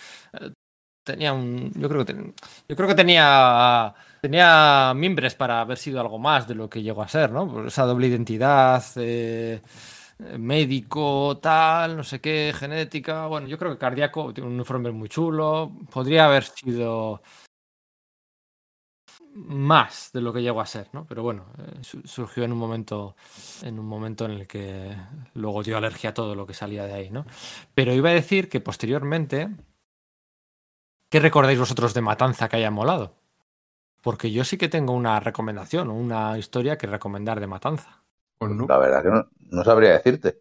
Tenía un. Yo creo que, ten- yo creo que tenía tenía mimbres para haber sido algo más de lo que llegó a ser, ¿no? Por esa doble identidad, eh, médico, tal, no sé qué, genética. Bueno, yo creo que cardíaco tiene un uniforme muy chulo. Podría haber sido más de lo que llegó a ser, ¿no? Pero bueno, eh, su- surgió en un momento en un momento en el que luego dio alergia a todo lo que salía de ahí, ¿no? Pero iba a decir que posteriormente ¿Qué recordáis vosotros de Matanza que haya molado? Porque yo sí que tengo una recomendación o una historia que recomendar de Matanza. Pues no. La verdad que no, no sabría decirte.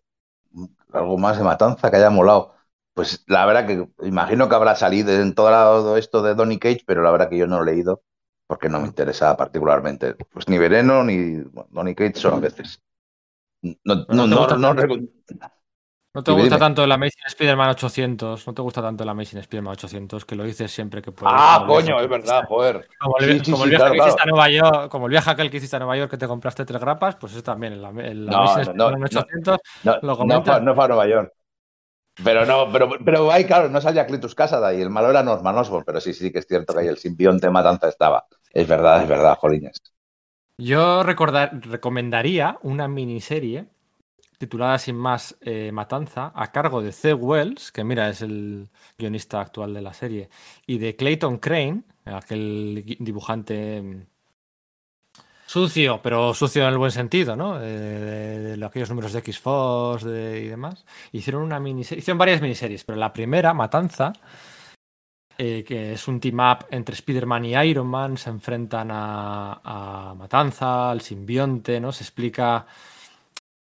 Algo más de matanza que haya molado. Pues la verdad que imagino que habrá salido en todo esto de Donny Cage, pero la verdad que yo no lo he leído porque no me interesa particularmente. Pues ni Veneno ni Donny Cage son a veces. No, no no, te no, gusta no tanto. recu- ¿No te gusta tanto el Amazing Spider-Man 800? ¿No te gusta tanto el Amazing Spider-Man 800? Que lo dices siempre que puedes. Ah, coño, es verdad, joder. Como el, viaje que hiciste a Nueva York, como el viaje aquel que hiciste a Nueva York que te compraste tres grapas, pues eso también, el, Amazing no, Spider-Man no, 800. No, Lo no, fue, no fue a Nueva York. Pero no, pero, pero ahí, claro, no salía Cletus Casada y el malo era Norman Osborn, pero sí, sí que es cierto que ahí el simbionte matanza estaba. Es verdad, es verdad, jolines. Yo recomendaría una miniserie titulada sin más eh, Matanza a cargo de C. Wells, que mira, es el guionista actual de la serie, y de Clayton Crane, aquel dibujante mm, sucio, pero sucio en el buen sentido, ¿no? De, de- aquellos números de X-Force y demás. Hicieron una miniserie, hicieron varias miniseries, pero la primera, Matanza, eh, que es un team up entre Spider-Man y Iron Man, se enfrentan a, a Matanza, al simbionte, ¿no? Se explica.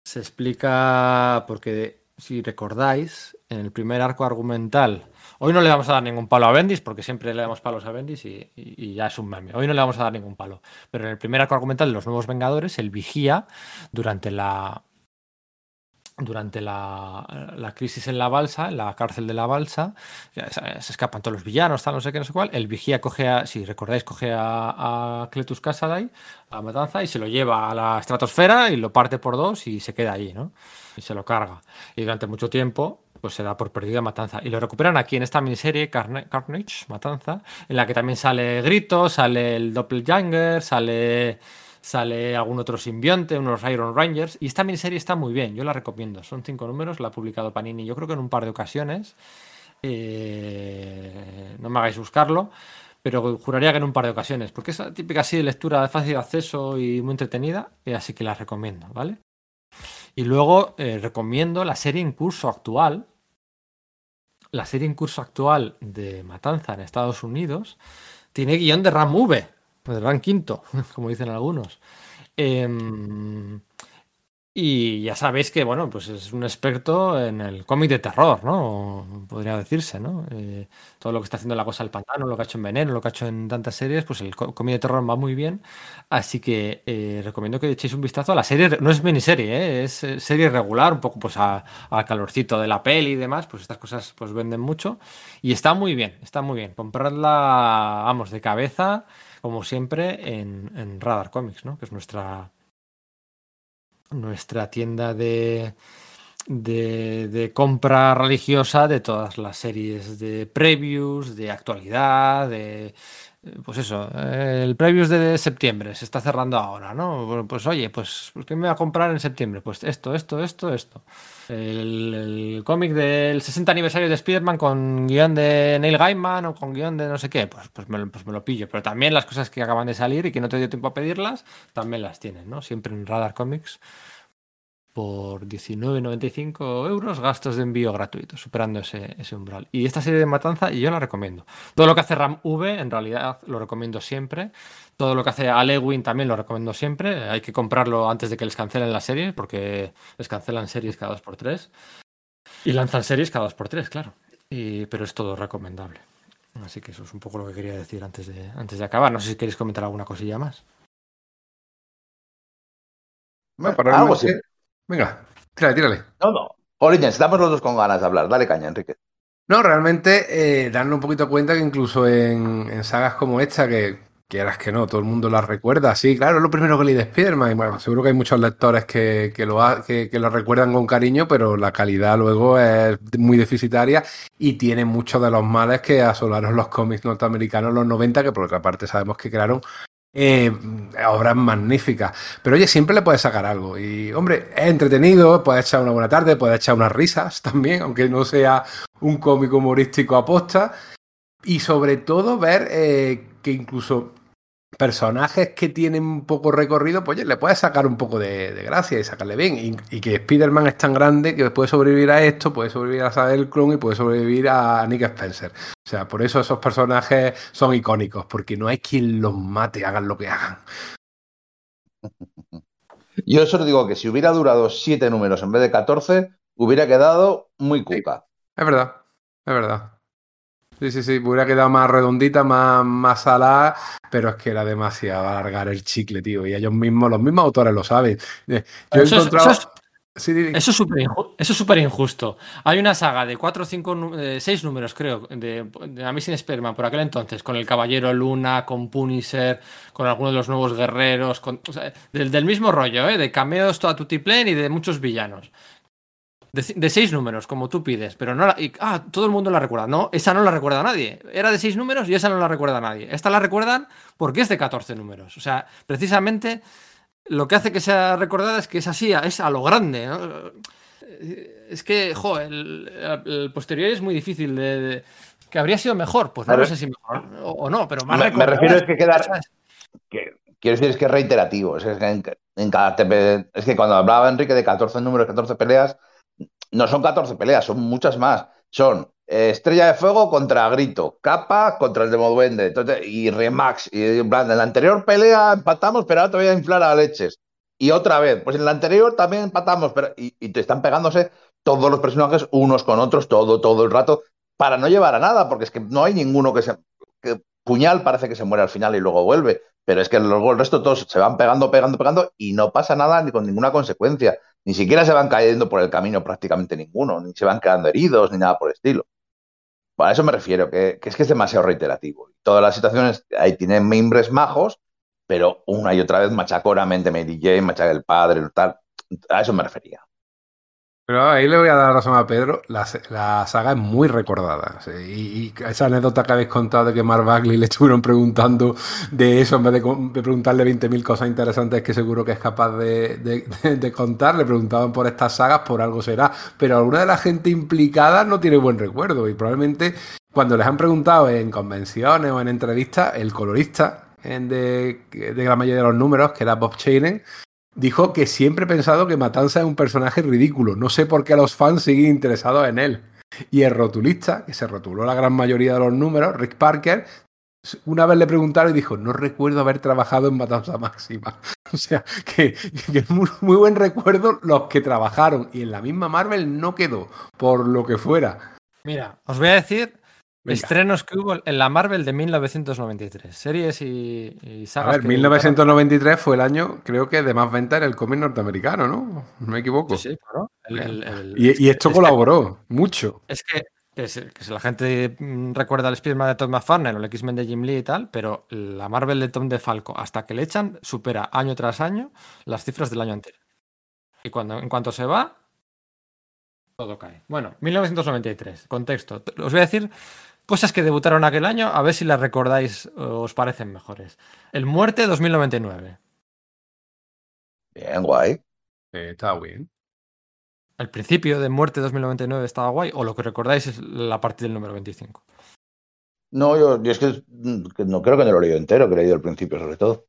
Se explica. Porque si recordáis, en el primer arco argumental. Hoy no le vamos a dar ningún palo a Bendis, porque siempre le damos palos a Bendis y, y- y ya es un meme. Hoy no le vamos a dar ningún palo. Pero en el primer arco argumental de los Nuevos Vengadores, el vigía, durante la durante la, la crisis en la balsa, en la cárcel de la balsa, se, escapan todos los villanos, tal, no sé qué, no sé cuál. El vigía coge a, si recordáis, coge a, a Cletus Casadai, a Matanza, y se lo lleva a la estratosfera y lo parte por dos y se queda allí, ¿no? Y se lo carga. Y durante mucho tiempo, pues se da por perdida Matanza. Y lo recuperan aquí en esta miniserie Carna- Carnage, Matanza, en la que también sale Grito, sale el Doppelganger, sale sale algún otro simbionte, unos Iron Rangers. Y esta miniserie está muy bien, yo la recomiendo. Son cinco números, la ha publicado Panini, yo creo que en un par de ocasiones. Eh, no me hagáis buscarlo, pero juraría que en un par de ocasiones, porque es típica así de lectura de fácil acceso y muy entretenida, y así que la recomiendo, ¿vale? Y luego eh, recomiendo la serie en curso actual. La serie en curso actual de Matanza en Estados Unidos tiene guion de Ram V, de Ram Quinto, como dicen algunos. Em, y ya sabéis que, bueno, pues es un experto en el cómic de terror, ¿no? Podría decirse, ¿no? Eh, todo lo que está haciendo La Cosa del Pantano, lo que ha hecho en Veneno, lo que ha hecho en tantas series, pues el có- cómic de terror va muy bien. Así que eh, recomiendo que echéis un vistazo a la serie. No es miniserie, ¿eh? es eh, serie regular, un poco pues a- al calorcito de la peli y demás. Pues estas cosas pues venden mucho. Y está muy bien, está muy bien. Compradla, vamos, de cabeza, como siempre, en, en Radar Comics, ¿no? Que es nuestra, nuestra tienda de, de, de compra religiosa de todas las series de previews, de actualidad, de... eh, Pues eso, eh, el previews de septiembre se está cerrando ahora, ¿no? Pues oye, pues ¿qué me voy a comprar en septiembre? Pues esto, esto, esto, esto. El, el cómic del 60 aniversario de Spider-Man con guion de Neil Gaiman o con guion de no sé qué, pues, pues, me, pues me lo pillo. Pero también las cosas que acaban de salir y que no te dio tiempo a pedirlas, también las tienen, ¿no? Siempre en Radar Comics por 19,95 euros, gastos de envío gratuitos, superando ese, ese umbral. Y esta serie de Matanza yo la recomiendo. Todo lo que hace Ram V, en realidad lo recomiendo siempre. Todo lo que hace Alewin también lo recomiendo siempre. Hay que comprarlo antes de que les cancelen la serie, porque les cancelan series cada dos por tres. Y lanzan series cada dos por tres, claro. Y- pero es todo recomendable. Así que eso es un poco lo que quería decir antes de, antes de acabar. No sé si queréis comentar alguna cosilla más. Bueno, para Algo realmente- sí. Venga, tírale, tírale. No, no. Origins, estamos los dos con ganas de hablar. Dale caña, Enrique. No, realmente eh, darnos un poquito cuenta que incluso en, en sagas como esta, que quieras que no, todo el mundo las recuerda, sí, claro, es lo primero que leí de Spider-Man, bueno, seguro que hay muchos lectores que, que lo, ha- que, que lo recuerdan con cariño, pero la calidad luego es muy deficitaria y tiene muchos de los males que asolaron los cómics norteamericanos en los 90, que por otra parte sabemos que crearon eh, obras magníficas. Pero oye, siempre le puedes sacar algo. Y hombre, es entretenido, puedes echar una buena tarde, puedes echar unas risas también, aunque no sea un cómic humorístico aposta. Y sobre todo ver eh, que incluso personajes que tienen poco recorrido, pues oye, le puedes sacar un poco de, de gracia y sacarle bien. Y, y que Spider-Man es tan grande que puede sobrevivir a esto, puede sobrevivir a Saga del Clon y puede sobrevivir a Nick Spencer. O sea, por eso esos personajes son icónicos, porque no hay quien los mate, hagan lo que hagan. Yo solo digo que si hubiera durado siete números en vez de 14, hubiera quedado muy cuca. Es verdad, es verdad. Sí, sí, sí, hubiera quedado más redondita, más, más salada, pero es que era demasiado alargar el chicle, tío. Y ellos mismos, los mismos autores lo saben. Eh, Yo he Eso es- encontrado. es-. Eso es eso es súper injusto. Hay una saga de cuatro o cinco, de seis números, creo, de, de Amazing Spider-Man por aquel entonces, con el Caballero Luna, con Punisher, con algunos de los nuevos guerreros, con, o sea, del, del mismo rollo, ¿eh? de cameos a tutiplén y de muchos villanos. De, seis números, como tú pides, pero no la, y- ah, todo el mundo la recuerda. No, esa no la recuerda nadie. Era de seis números y esa no la recuerda nadie. Esta la recuerdan porque es de 14 números. O sea, precisamente lo que hace que sea recordada es que es así, es a lo grande. ¿no? Es que, jo, el, el posterior es muy difícil de, de- que habría sido mejor, pues no sé si mejor o, o no, pero más Me- me refiero es que queda- ¿sabes? Que- quiero decir, es que es reiterativo. Es que en, en cada TP es que cuando hablaba Enrique de 14 números, 14 peleas, no son 14 peleas, son muchas más. Son eh, Estrella de Fuego contra Grito, Capa contra el Demoduende, entonces, y Remax. Y en plan, en la anterior pelea empatamos, pero ahora te voy a inflar a leches. Y otra vez, pues en la anterior también empatamos, pero y, te están pegándose todos los personajes unos con otros todo, todo el rato, para no llevar a nada, porque es que no hay ninguno que se. Puñal parece que se muere al final y luego vuelve, pero es que luego el resto todos se van pegando, pegando, pegando y no pasa nada ni con ninguna consecuencia. Ni siquiera se van cayendo por el camino prácticamente ninguno, ni se van quedando heridos, ni nada por el estilo. a eso me refiero, que, que es que es demasiado reiterativo. Todas las situaciones ahí tienen mimbres majos, pero una y otra vez machacoramente Mary Jane, machaca el padre, tal. A eso me refería. Pero ahí le voy a dar razón a Pedro, la, la saga es muy recordada. Y, esa anécdota que habéis contado de que Mark Bagley le estuvieron preguntando de eso en vez de, preguntarle 20.000 cosas interesantes que seguro que es capaz de, de, de, contar, le preguntaban por estas sagas, por algo será. Pero alguna de la gente implicada no tiene buen recuerdo y probablemente cuando les han preguntado en convenciones o en entrevistas, el colorista de, de la mayoría de los números, que era Bob Chainen, dijo que siempre he pensado que Matanza es un personaje ridículo. No sé por qué los fans siguen interesados en él. Y el rotulista, que se rotuló la gran mayoría de los números, Rick Parker, una vez le preguntaron y dijo, no recuerdo haber trabajado en Matanza Máxima. O sea, que, es muy, buen recuerdo los que trabajaron. Y en la misma Marvel no quedó, por lo que fuera. Mira, os voy a decir Venga. Estrenos que hubo en la Marvel de 1993. Series y, y sagas. A ver, 1993 fue el año, creo que, de más venta en el cómic norteamericano, ¿no? No me equivoco. Sí, sí, claro. El, el, el, y, y, esto colaboró que, mucho. Es que, que, si, que, si la gente mm, recuerda el Spider-Man de Tom McFarlane o el X-Men de Jim Lee y tal, pero la Marvel de Tom DeFalco, hasta que le echan, supera año tras año las cifras del año anterior. Y cuando, en cuanto se va, todo cae. Bueno, 1993, contexto. Os voy a decir Cosas que debutaron aquel año, a ver si las recordáis o os parecen mejores. El Muerte 2099. Bien, guay. Eh, está bien. El principio de Muerte 2099 estaba guay, o lo que recordáis es la parte del número 25. No, yo, yo es que, que, no creo que no lo he leído entero, que he leído el principio sobre todo.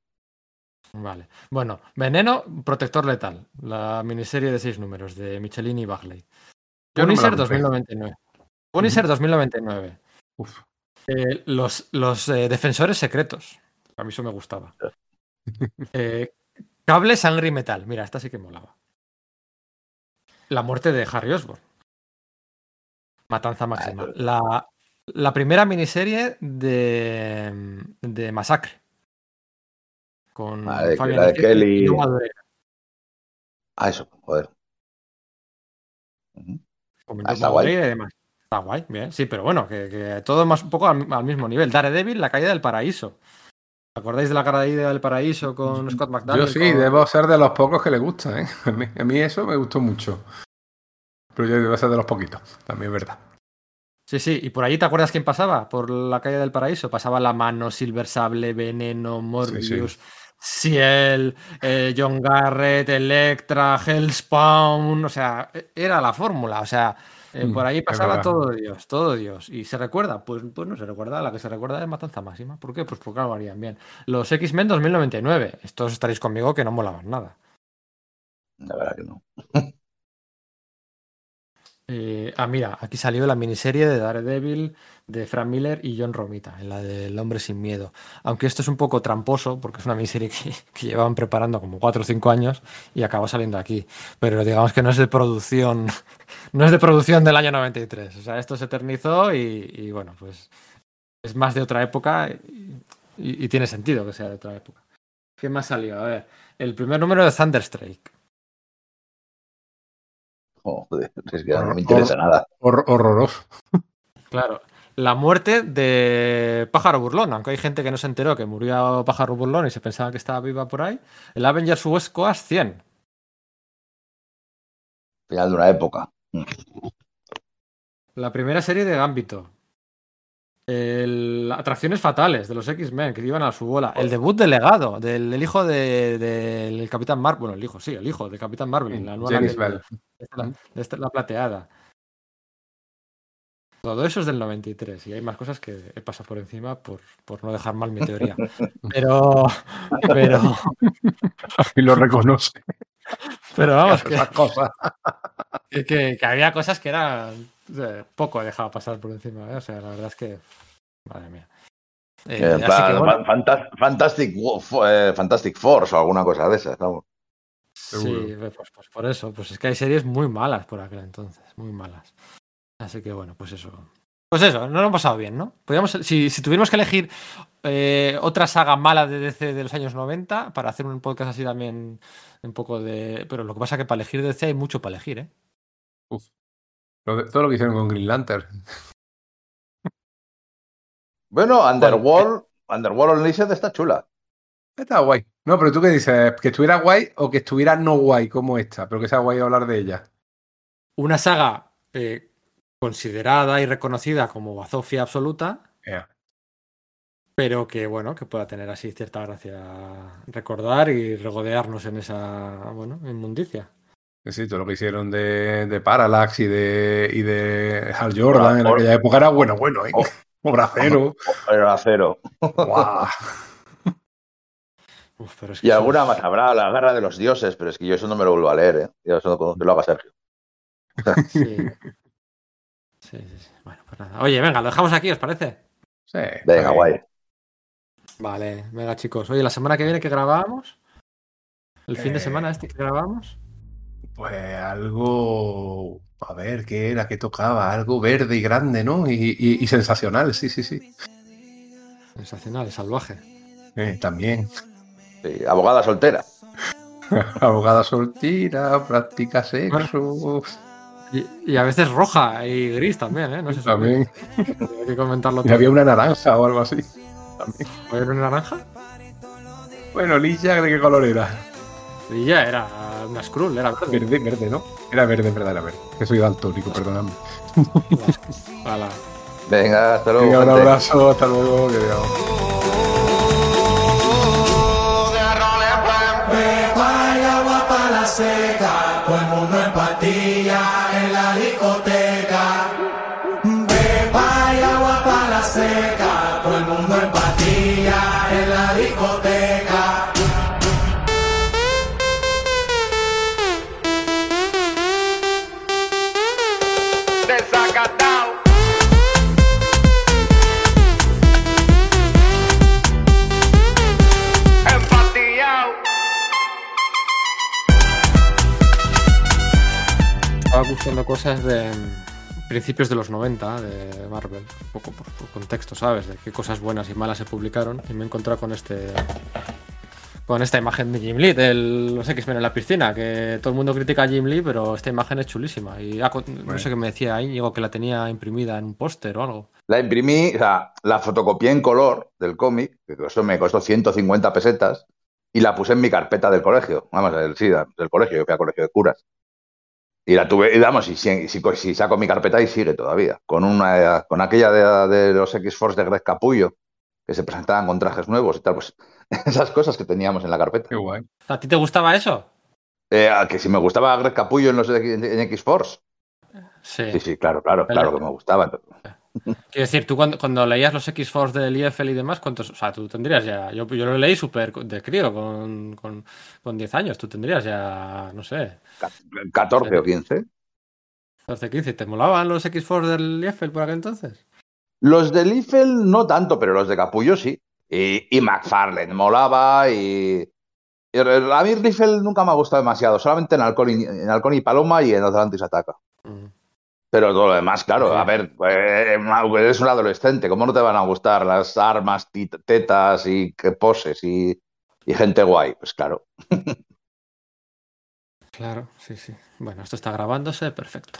Vale. Bueno, Veneno, Protector Letal, la miniserie de seis números de Michelin y Bagley. Punisher no 2099. Punisher uh -huh. 2099. Eh, los los eh, defensores secretos. A mí eso me gustaba. Eh, cable, sangre y metal. Mira, esta sí que molaba. La muerte de Harry Osborn. Matanza máxima. La, la primera miniserie de, de Masacre. Con vale, Fabián la de Kelly. Y ah, eso, joder. Uh -huh. ah, está guay. Y demás. Está guay, bien, sí, pero bueno, que, que todo más un poco al, al, mismo nivel. Daredevil, la caída del paraíso. ¿Acordáis de la caída del paraíso con Scott McDaniel? Yo sí, con... debo ser de los pocos que le gusta, ¿eh? A mí, a mí, eso me gustó mucho. Pero yo debo ser de los poquitos, también es verdad. Sí, sí, y por allí te acuerdas quién pasaba por la caída del paraíso. Pasaba la mano, Silver Sable, Veneno, Morbius. Sí, sí. Ciel, eh, John Garrett, Electra, Hellspawn, o sea, era la fórmula, o sea, eh, por ahí pasaba todo Dios, todo Dios. ¿Y se recuerda? Pues, pues no se recuerda. La que se recuerda es Matanza Máxima. ¿Por qué? Pues porque lo harían bien. Los X-Men 2099. Estos estaréis conmigo que no molaban nada. La verdad que no. eh, ah, mira, aquí salió la miniserie de Daredevil de Frank Miller y John Romita, en la del Hombre sin Miedo. Aunque esto es un poco tramposo, porque es una miniserie que, que llevaban preparando como 4 o 5 años y acabó saliendo aquí. Pero digamos que no es de producción no es de producción del año 93. O sea, esto se eternizó y, y bueno, pues es más de otra época y, y, y, tiene sentido que sea de otra época. ¿Qué más salió? A ver, el primer número de Thunderstrike. Joder, es que no me interesa nada. Hor horroroso. Claro. La muerte de Pájaro Burlón, aunque hay gente que no se enteró que murió Pájaro Burlón y se pensaba que estaba viva por ahí. El Avengers West Coast 100. Final de una época. La primera serie de Gambito. El... Atracciones fatales de los X-Men que iban a su bola. El debut del legado del, del hijo del de, de, Capitán Marvel. Bueno, el hijo, sí, el hijo del Capitán Marvel. La nueva de, de, la, de esta, la plateada. Todo eso es del 93 y hay más cosas que he pasado por encima por, por no dejar mal mi teoría. Pero. pero... y lo reconoce. Pero vamos, que, cosas. Que, que, que, había cosas que eran eh, poco dejado pasar por encima. ¿eh? O sea, la verdad es que. Madre mía. Eh, eh, plan, que, bueno, Fantastic, eh, Fantastic Force o alguna cosa de esas, vamos. Sí, pues, pues, por eso. Pues es que hay series muy malas por aquel entonces, muy malas. Así que bueno, pues eso. Pues eso, no lo hemos pasado bien, ¿no? Podríamos, si, si tuviéramos que elegir eh, otra saga mala de DC de los años 90 para hacer un podcast así también un poco de... Pero lo que pasa es que para elegir DC hay mucho para elegir, ¿eh? Uf. Lo de- todo lo que hicieron con Green Lantern. Bueno, Underworld, Underworld Unleashed está chula. Está guay. No, pero tú qué dices, que estuviera guay o que estuviera no guay como esta, pero que sea guay hablar de ella. Una saga eh, considerada y reconocida como bazofia absoluta, pero que bueno, que pueda tener así cierta gracia recordar y regodearnos en esa, bueno, inmundicia. Sí, todo lo que hicieron de, de Parallax y de, y de Hal Jordan en Por- aquella época era bueno, bueno, ¿eh? Oh. Obra cero. Pero a cero. Guau. Uf, pero es que Y alguna más habrá, la guerra de los dioses, pero es que yo eso no me lo vuelvo a leer, ¿eh? Yo eso no- que lo haga Sergio. Sí. Sí, sí, sí. Bueno, pues nada. Oye, venga, lo dejamos aquí, ¿os parece? Sí, Venga, guay. Vale, venga, chicos. Oye, la semana que viene que grabamos, el fin de Eh. semana este que grabamos, Pues algo. A ver, ¿qué era? ¿Qué tocaba? Algo verde y grande, ¿no? Y, y- y sensacional, sí, sí, sí. sensacional, salvaje. Eh, también. Sí, abogada soltera. Abogada soltera, practica sexo. Y, y a veces roja y gris también, ¿eh? No sé si También. hay que comentarlo Y había una naranja o algo así. También. ¿Había una naranja? Bueno, Lilla, ¿de qué color era? Ya era una Skrull, era verde. Verde, verde, ¿no? Era verde, en verdad, era verde. Que soy daltónico, perdonadme. Ala. Venga, hasta luego. Venga, un abrazo, hasta luego. Que digamos. Seca, todo el mundo en patilla en la discoteca. Pepa y agua para la seca, cosas de principios de los 90 de Marvel, un poco por, por contexto, ¿sabes? De qué cosas buenas y malas se publicaron y me he encontrado con este con esta imagen de Jim Lee, de los X-Men en la piscina, que todo el mundo critica a Jim Lee, pero esta imagen es chulísima. Y ah, no sé qué me decía Íñigo, que la tenía imprimida en un póster o algo. La imprimí, o sea, la fotocopié en color del cómic, que eso me costó 150 pesetas, y la puse en mi carpeta del colegio. Vamos, del, sí, del colegio, yo fui al colegio de curas. Y la tuve, y vamos, y si, si- si saco mi carpeta y sigue todavía. Con una con aquella de, de los X-Force de Greg Capullo, que se presentaban con trajes nuevos y tal, pues esas cosas que teníamos en la carpeta. Qué guay. ¿A ti te gustaba eso? Eh, que si me gustaba Greg Capullo en los en, en X-Force. Sí. Sí, sí, claro, claro, claro que me gustaba. Quiero decir, tú cuando, cuando leías los X-Force del IFL y demás, ¿cuántos? O sea, tú tendrías ya. Yo, yo lo leí súper de crío, con, con, con 10 años. Tú tendrías ya, no sé, 14 o 15. 12, 15. ¿Te molaban los X-Force del IFL por aquel entonces? Los de Liefeld no tanto, pero los de Capullo sí. Y, y McFarlane molaba y... y A mí Liefeld nunca me ha gustado demasiado, solamente en Halcón y, en Halcón y Paloma y en Atlantis Ataca. Mm. Pero todo lo demás, claro, a ver, eh, eres un adolescente, ¿cómo no te van a gustar las armas, tetas y que poses y, y gente guay? Pues claro. Claro, sí, sí. Bueno, esto está grabándose, perfecto.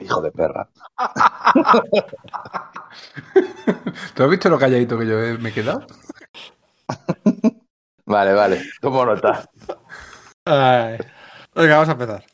Hijo de perra. ¿Tú has visto lo calladito que yo he- me he quedado? Vale, vale, tomo nota. Ay. Venga, vamos a empezar.